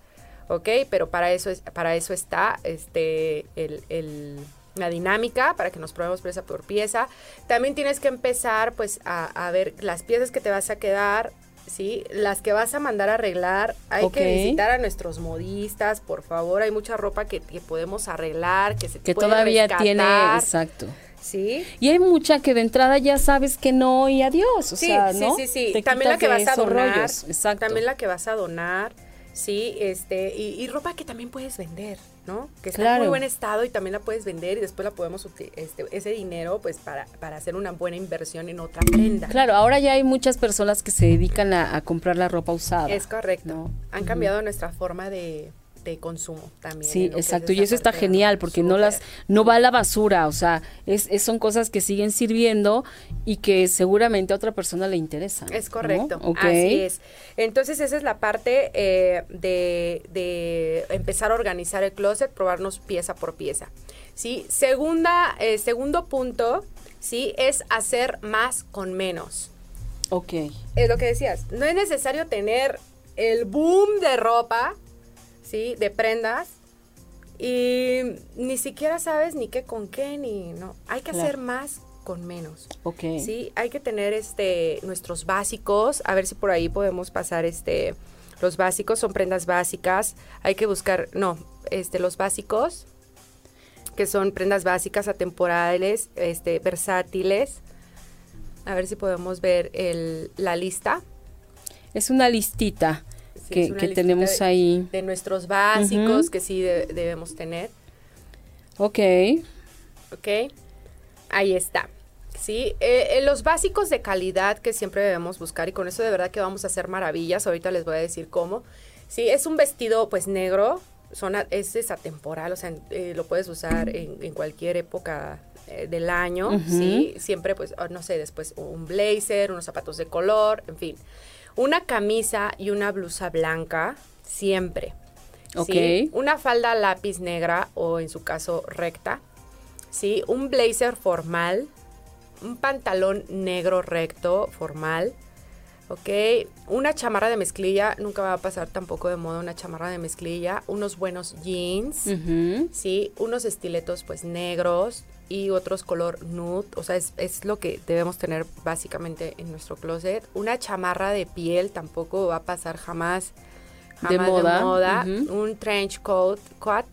ok pero para eso es para eso está este el, la dinámica para que nos probemos pieza por pieza. También tienes que empezar pues a, a ver las piezas que te vas a quedar ¿sí? Las que vas a mandar a arreglar, hay que visitar a nuestros modistas, por favor. Hay mucha ropa que, podemos arreglar, que se que todavía tiene, exacto. ¿Sí? Y hay mucha que de entrada ya sabes que no y adiós, o sea, ¿no? Sí, sí, sí. También la que vas a donar. También la que vas a donar. Sí, este, y, ropa que también puedes vender, ¿no? Que está en muy buen estado y también la puedes vender y después la podemos, este, ese dinero, pues, para, para hacer una buena inversión en otra prenda. Claro, ahora ya hay muchas personas que se dedican a, comprar la ropa usada. Es correcto. Han cambiado nuestra forma de, consumo también. Sí, exacto, y eso está genial porque no las no va a la basura, o sea, es, son cosas que siguen sirviendo y que seguramente a otra persona le interesan. Es correcto, así es. Entonces esa es la parte eh, de, de empezar a organizar el closet, probarnos pieza por pieza. ¿sí? Segunda, eh, segundo punto, ¿sí? Es hacer más con menos. Ok. Es lo que decías, no es necesario tener el boom de ropa, ¿sí? De prendas. Y ni siquiera sabes ni qué con qué, ni no. Hay que hacer más con menos. Ok. Sí, hay que tener este nuestros básicos. A ver si por ahí podemos pasar este. Los básicos son prendas básicas. Hay que buscar, no, este, los básicos que son prendas básicas atemporales, este, versátiles. A ver si podemos ver el, la lista. Es una listita que, tenemos ahí. De nuestros básicos que sí debemos tener. Ok. Ok. Ahí está. Sí, eh, eh, los básicos de calidad que siempre debemos buscar y con eso de verdad que vamos a hacer maravillas. Ahorita les voy a decir cómo. Sí, es un vestido pues negro, son, es, es atemporal, o sea, eh, lo puedes usar en, cualquier época eh, del año, ¿sí? Siempre, pues, no sé, después un blazer, unos zapatos de color, en fin. Una camisa y una blusa blanca, siempre. ¿sí? Una falda lápiz negra o en su caso recta, ¿sí? Un blazer formal, un pantalón negro recto formal, ¿ok? Una chamarra de mezclilla, nunca va a pasar tampoco de moda una chamarra de mezclilla, unos buenos jeans, ¿sí? Unos estiletos pues negros y otros color nude, o sea, es, lo que debemos tener básicamente en nuestro closet. Una chamarra de piel tampoco va a pasar jamás, de moda. Un trench coat, coat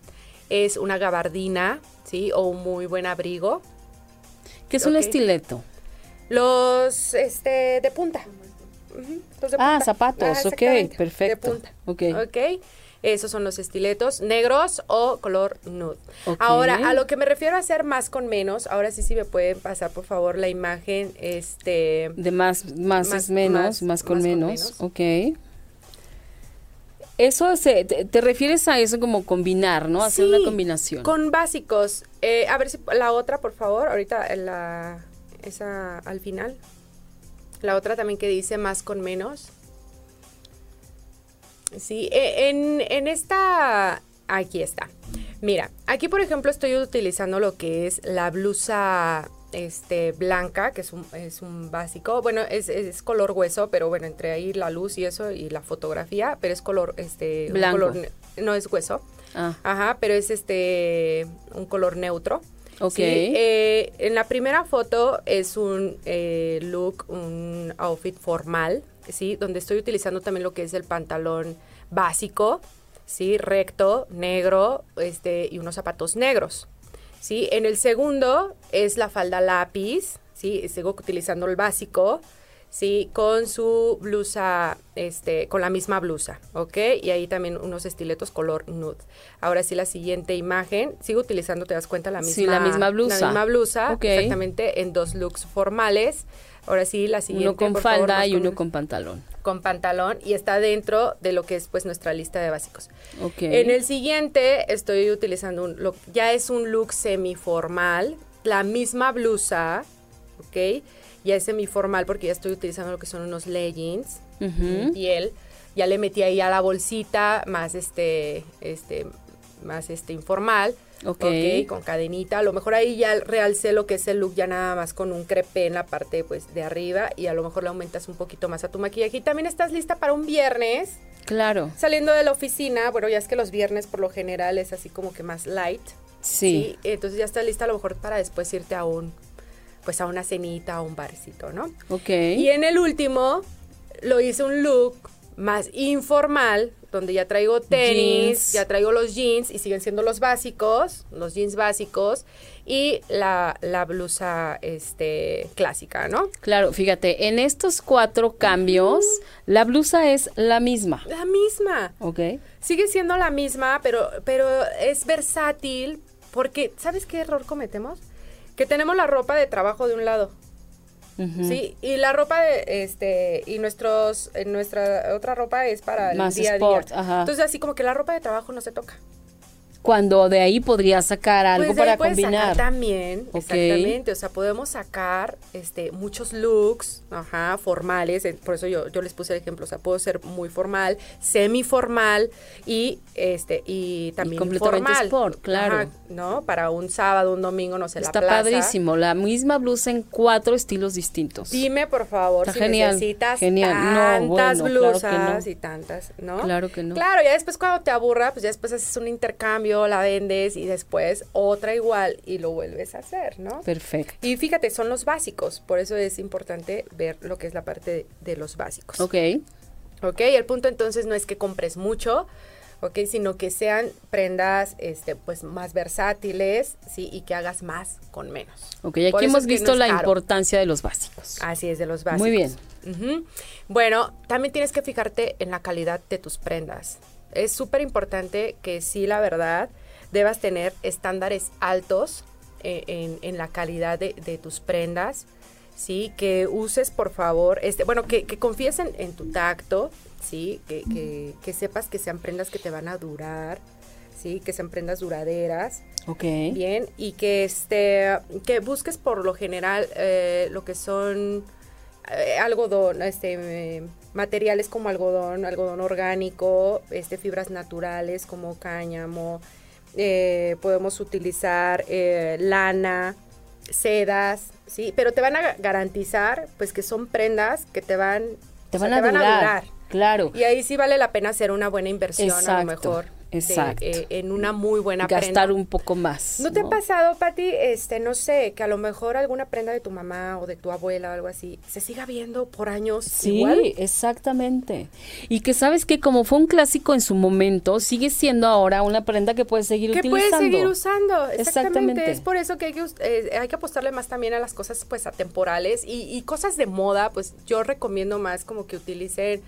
es una gabardina, ¿sí? O un muy buen abrigo. ¿Qué es un estileto? Los, este, de punta ah, zapatos, ok, perfecto. Ok. Esos son los estiletos negros o color nude. Ahora, a lo que me refiero a hacer más con menos, ahora sí sí me pueden pasar por favor la imagen este de más más, es menos, más, con, menos. ok. Eso se, te, refieres a eso como combinar, ¿no? Hacer una combinación. Con básicos. Eh, a ver si la otra, por favor, ahorita la esa al final. La otra también que dice más con menos. Sí, e, en, esta... Aquí está. Mira, aquí por ejemplo estoy utilizando lo que es la blusa este blanca, que es un, es un básico. Bueno, es, color hueso, pero bueno, entre ahí la luz y eso y la fotografía, pero es color este blanco. no es hueso. Ah. Ajá, pero es este un color neutro. Ok. Eh, en la primera foto es un eh, look, un outfit formal, ¿sí? Donde estoy utilizando también lo que es el pantalón básico, ¿sí? Recto, negro, este, y unos zapatos negros, ¿sí? En el segundo es la falda lápiz, ¿sí? Sigo utilizando el básico, ¿sí? Con su blusa, este, con la misma blusa, ¿ok? Y ahí también unos estiletos color nude. Ahora sí, la siguiente imagen, sigo utilizando, te das cuenta, la misma, sí, la misma blusa. La misma blusa, exactamente, en dos looks formales. Ahora sí, la siguiente. Uno con falda y uno con pantalón. Con pantalón y está dentro de lo que es pues nuestra lista de básicos. Ok. En el siguiente estoy utilizando un look, ya es un look semiformal, la misma blusa, ¿ok? Ya es semiformal porque ya estoy utilizando lo que son unos leggings, piel. Ya le metí ahí a la bolsita más este, este, más este informal. Ok. con cadenita. A lo mejor ahí ya realcé lo que es el look ya nada más con un crepe en la parte pues de arriba y a lo mejor le aumentas un poquito más a tu maquillaje. Y también estás lista para un viernes. Claro. Saliendo de la oficina, bueno, ya es que los viernes por lo general es así como que más light. Sí. ¿sí? Entonces ya estás lista a lo mejor para después irte a un pues a una cenita o un barcito, ¿no? Ok. Y en el último lo hice un look más informal, donde ya traigo tenis, ya traigo los jeans y siguen siendo los básicos, los jeans básicos y la, la, blusa este clásica, ¿no? Claro, fíjate, en estos cuatro cambios la blusa es la misma. La misma. Ok. Sigue siendo la misma, pero pero es versátil porque ¿sabes qué error cometemos? Que tenemos la ropa de trabajo de un lado. Sí, y la ropa de, este y nuestros nuestra otra ropa es para Más el día a sport, día. ajá. Entonces así como que la ropa de trabajo no se toca. Cuando de ahí podría sacar algo Pues de ahí para sacar combinar. también, Ok. exactamente. O sea, podemos sacar este muchos looks, ajá, formales. eh, Por eso yo, yo les puse el ejemplo. O sea, puedo ser muy formal, semi-formal y este y también completamente formal. sport, claro. Ajá, ¿No? Para un sábado, un domingo, no sé, Está la plaza. padrísimo. La misma blusa en cuatro estilos distintos. Dime, por favor, Está si genial, necesitas genial. No, tantas bueno, claro que blusas no. y tantas, ¿no? Claro que no. Claro, ya después cuando te aburra, pues ya después haces un intercambio, la vendes y después otra igual y lo vuelves a hacer, ¿no? Perfecto. Y fíjate, son los básicos, por eso es importante ver lo que es la parte de, de los básicos. Ok. Ok, el punto entonces no es que compres mucho, ok, sino que sean prendas este, pues más versátiles, sí, y que hagas más con menos. Ok, aquí hemos no visto la caro. importancia de los básicos. Así es, de los básicos. Muy bien. Bueno, también tienes que fijarte en la calidad de tus prendas. Es súper importante que sí, la verdad, debas tener estándares altos eh, en, en la calidad de, de tus prendas. Sí, que uses por favor, este, bueno, que, que confíes en, en tu tacto, sí, que, que, que sepas que sean prendas que te van a durar, sí, que sean prendas duraderas. Ok. Bien, y que este que busques por lo general eh, lo que son eh, algodón, este eh, materiales como algodón, algodón orgánico, este fibras naturales como cáñamo, eh, podemos utilizar eh, lana, sedas, sí, pero te van a garantizar pues que son prendas que te van Te o sea, van, a, durar, Claro. Y ahí sí vale la pena hacer una buena inversión a lo Exacto, de, eh, en una muy buena Gastar prenda. un poco más. ¿No te ha pasado, Pati, este, no sé, que a lo mejor alguna prenda de tu mamá o de tu abuela o algo así se siga viendo por años Sí, igual? exactamente. Y que sabes que como fue un clásico en su momento, sigue siendo ahora una prenda que puedes seguir Que utilizando. puedes seguir usando, exactamente. Exactamente. Es por eso que hay que, eh, hay que apostarle más también a las cosas pues atemporales y, y cosas de moda, pues yo recomiendo más como que utilicen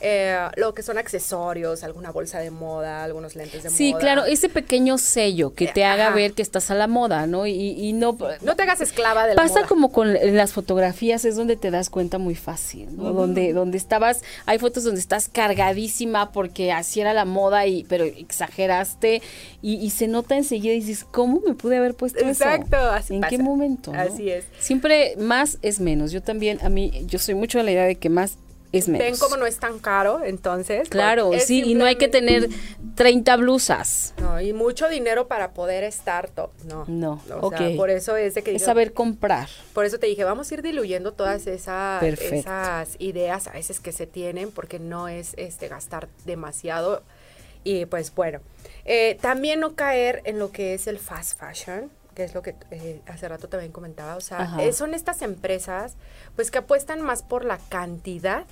eh, lo que son accesorios, alguna bolsa de moda, algunos lentes de Sí, moda. claro, ese pequeño sello que te haga ver que estás a la moda, ¿no? Y, y no... No te hagas esclava de la Pasa moda. como con las fotografías, es donde te das cuenta muy fácil, ¿no? Donde, donde estabas, hay fotos donde estás cargadísima porque así era la moda, y pero exageraste y, y se nota enseguida y dices, ¿cómo me pude haber puesto eso? Exacto, así ¿En qué momento? no? Así es. Siempre más es menos. Yo también, a mí, yo soy mucho de la idea de que más es menos. Ven cómo no es tan caro, entonces. Claro, porque es sí, y no hay que tener 30 blusas. No, y mucho dinero para poder estar top. No. No, O sea, por eso es de que Es digo- saber comprar. Por eso te dije, vamos a ir diluyendo todas esas, esas ideas a veces que se tienen, porque no es este gastar demasiado. Y pues bueno, eh, también no caer en lo que es el fast fashion, que es lo que eh, hace rato también comentaba. O sea, eh, son estas empresas pues que apuestan más por la cantidad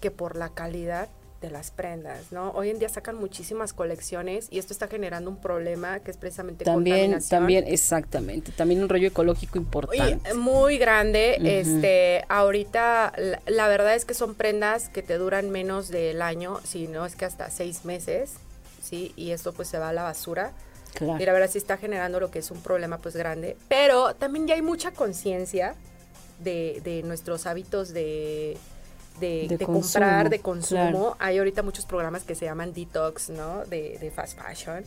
que por la calidad de las prendas, ¿no? Hoy en día sacan muchísimas colecciones y esto está generando un problema que es precisamente También, contaminación. también, exactamente. También un rollo ecológico importante. Muy grande. Este, ahorita la, la verdad es que son prendas que te duran menos del año, si no es que hasta seis meses, sí, y esto pues se va a la basura. Claro. Y la verdad sí está generando lo que es un problema pues grande. Pero también ya hay mucha conciencia de, de nuestros hábitos de, de, comprar, de consumo. claro. Hay ahorita muchos programas que se llaman detox, ¿no? De, de fast fashion.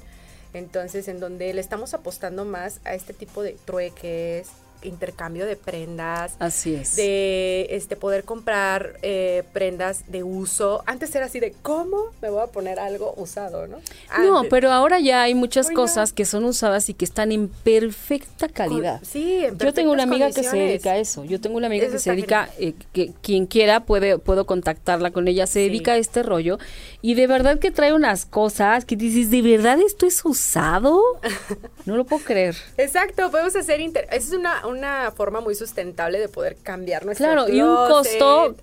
Entonces, en donde le estamos apostando más a este tipo de trueques, intercambio de prendas, Así es. de este poder comprar eh, prendas de uso. Antes era así de cómo me voy a poner algo usado, ¿no? No, pero ahora ya hay muchas cosas que son usadas y que están en perfecta calidad. Con- sí, en Yo tengo una amiga que se dedica a eso. Yo tengo una amiga Eso que se dedica, eh, que quien quiera puede puedo contactarla con ella. Se Sí. dedica a este rollo y de verdad que trae unas cosas que dices, ¿de verdad esto es usado? No lo puedo creer. Exacto, podemos hacer inter esa es una, una forma muy sustentable de poder cambiar nuestro Claro, y un costo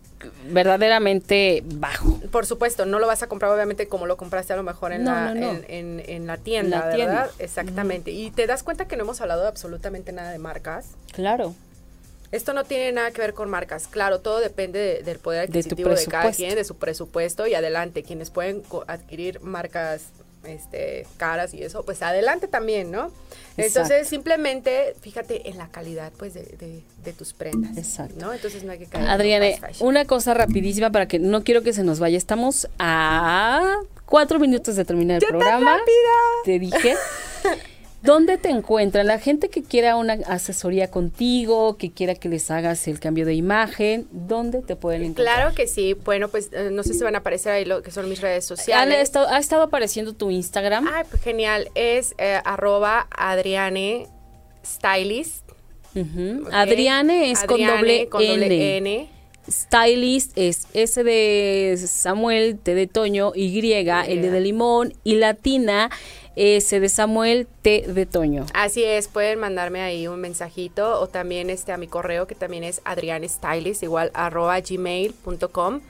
verdaderamente bajo. Por supuesto, no lo vas a comprar obviamente como lo compraste a lo mejor en, No, la, no, no. En, en- en la tienda, la ¿verdad? tienda. Exactamente. Y te das cuenta que no hemos hablado de absolutamente nada de marcas. Claro. Esto no tiene nada que ver con marcas. Claro, todo depende de- del poder De adquisitivo de, cada presupuesto. quien, de su presupuesto y adelante. Quienes pueden adquirir marcas este, caras y eso, pues adelante también, ¿no? Entonces, simplemente fíjate en la calidad, pues, de, tus prendas. Exacto. ¿no? Entonces, no hay que caer Adriane, una cosa rapidísima para que no quiero que se nos vaya. Estamos a cuatro minutos de terminar el programa. Te dije. ¿Dónde te encuentran? La gente que quiera una asesoría contigo, que quiera que les hagas el cambio de imagen, ¿dónde te pueden encontrar? Claro que sí. Bueno, pues eh, no sé si van a aparecer ahí lo que son mis redes sociales. ¿Ha estado, ha estado apareciendo tu Instagram? Ah, pues genial. Es eh, arroba Adriane Stylist. Adriane es con doble N. Stylist es S de Samuel, T de Toño, Y, L de Limón y Latina S de Samuel, T de Toño. Así es, pueden mandarme ahí un mensajito o también este a mi correo que también es adrianestylist, igual arroba gmail.com.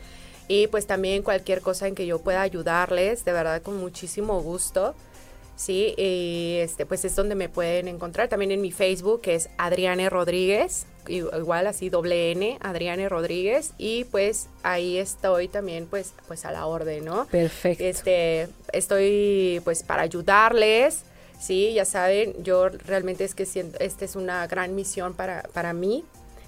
Y pues también cualquier cosa en que yo pueda ayudarles, de verdad con muchísimo gusto. Sí, y este, pues es donde me pueden encontrar. También en mi Facebook, que es Adriane Rodríguez, igual así doble N, Adriane Rodríguez. Y pues ahí estoy también pues, pues a la orden, ¿no? Perfecto. Este, estoy pues para ayudarles. Sí, ya saben, yo realmente es que esta es una gran misión para, para mí,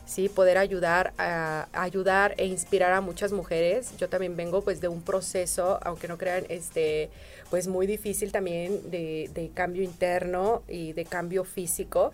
sí, poder ayudar a, ayudar e inspirar a muchas mujeres. Yo también vengo pues de un proceso, aunque no crean, este, pues muy difícil también de, de cambio interno y de cambio físico.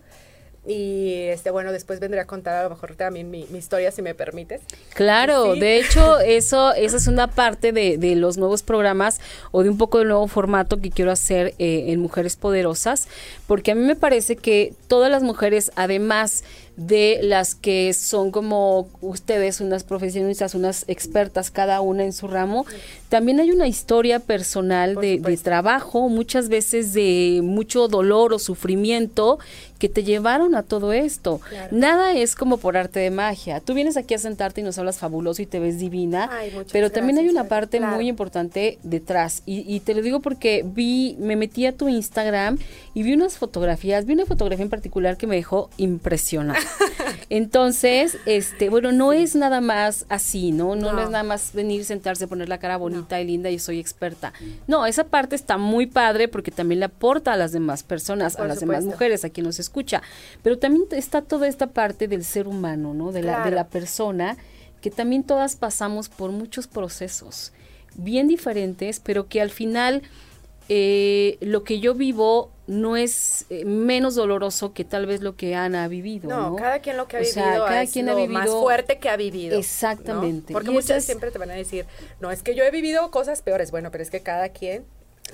Y este bueno, después vendré a contar a lo mejor también mi, historia, si me permites. Claro, de hecho, eso, esa es una parte de, de, los nuevos programas o de un poco del nuevo formato que quiero hacer eh, en Mujeres Poderosas, porque a mí me parece que todas las mujeres, además de las que son como ustedes, unas profesionistas, unas expertas cada una en su ramo. También hay una historia personal de, trabajo, muchas veces de mucho dolor o sufrimiento que te llevaron a todo esto. Nada es como por arte de magia. Tú vienes aquí a sentarte y nos hablas fabuloso y te ves divina, pero también hay una parte muy importante detrás. Y, y, te lo digo porque vi, me metí a tu Instagram y vi unas fotografías, vi una fotografía en particular que me dejó impresionada. Entonces, este, bueno, no es nada más así, ¿no? No, es nada más venir, sentarse, poner la cara bonita y linda y soy experta. No, esa parte está muy padre porque también le aporta a las demás personas, a las demás mujeres, a quien nos escucha. Pero también está toda esta parte del ser humano, ¿no? De la, de la persona, que también todas pasamos por muchos procesos bien diferentes, pero que al final eh, lo que yo vivo no es eh, menos doloroso que tal vez lo que Ana ha vivido. No, cada quien lo que ha vivido cada quien ha vivido más fuerte que ha vivido. Exactamente. Porque muchas siempre te van a decir, no, es que yo he vivido cosas peores. Bueno, pero es que cada quien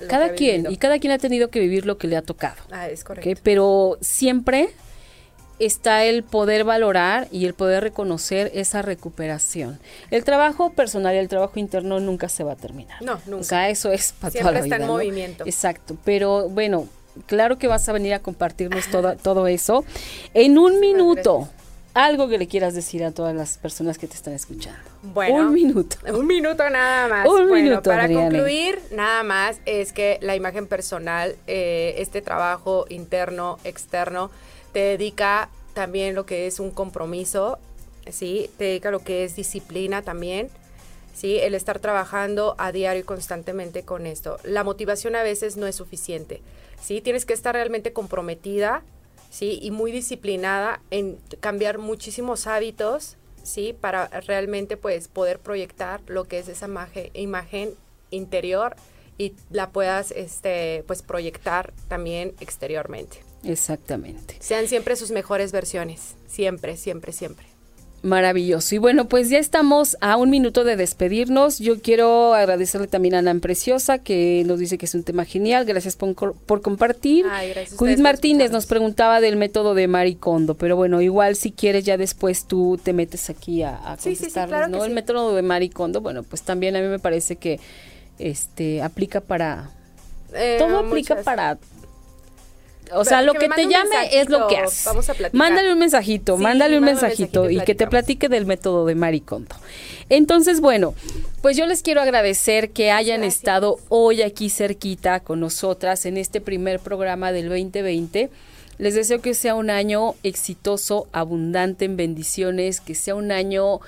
cada quien, y cada quien ha tenido que vivir lo que le ha tocado. Ah, es correcto. Pero siempre está el poder valorar y el poder reconocer esa recuperación. El trabajo personal y el trabajo interno nunca se va a terminar. No, nunca. O sea, eso es para Siempre toda está en movimiento. Exacto, pero bueno, claro que vas a venir a compartirnos todo, todo eso. En un minuto, algo que le quieras decir a todas las personas que te están escuchando. Bueno, un minuto. Un minuto nada más. Un bueno, minuto, para concluir, nada más es que la imagen personal, eh, este trabajo interno, externo, te dedica también lo que es un compromiso, ¿sí? Te dedica lo que es disciplina también, ¿sí? El estar trabajando a diario y constantemente con esto. La motivación a veces no es suficiente, ¿sí? Tienes que estar realmente comprometida, ¿sí? Y muy disciplinada en cambiar muchísimos hábitos, ¿sí? Para realmente, pues, poder proyectar lo que es esa imagen, imagen interior y la puedas, este, pues, proyectar también exteriormente. Exactamente. Sean siempre sus mejores versiones, siempre, siempre, siempre. Maravilloso. Y bueno, pues ya estamos a un minuto de despedirnos. Yo quiero agradecerle también a Ana Preciosa, que nos dice que es un tema genial. Gracias por, por compartir. Judith Martínez nos preguntaba del método de Maricondo, pero bueno, igual si quieres ya después tú te metes aquí a, a contestarles, ¿no? El método de Maricondo, bueno, pues también a mí me parece que este aplica para... Eh, todo aplica para o sea, lo que, te llame es lo que haces. Vamos a Mándale un mensajito, mándale un mensajito, y que te platique del método de Maricondo. Entonces, bueno, pues yo les quiero agradecer que hayan estado hoy aquí cerquita con nosotras en este primer programa del 2020. Les deseo que sea un año exitoso, abundante en bendiciones, que sea un año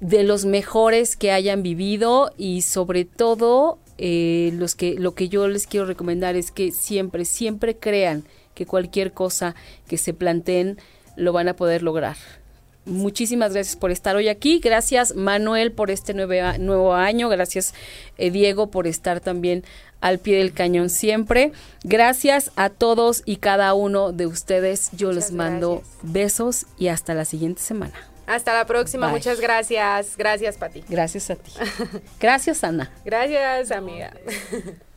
de los mejores que hayan vivido y sobre todo eh, los que, lo que yo les quiero recomendar es que siempre, siempre crean que cualquier cosa que se planteen lo van a poder lograr. Muchísimas gracias por estar hoy aquí. Gracias Manuel por este nuevo año. Gracias eh, Diego por estar también al pie del cañón siempre. Gracias a todos y cada uno de ustedes. Yo les mando besos y hasta la siguiente semana. Hasta la próxima. Muchas gracias. Gracias, Pati. Gracias a ti. Gracias, Ana. Gracias, amiga.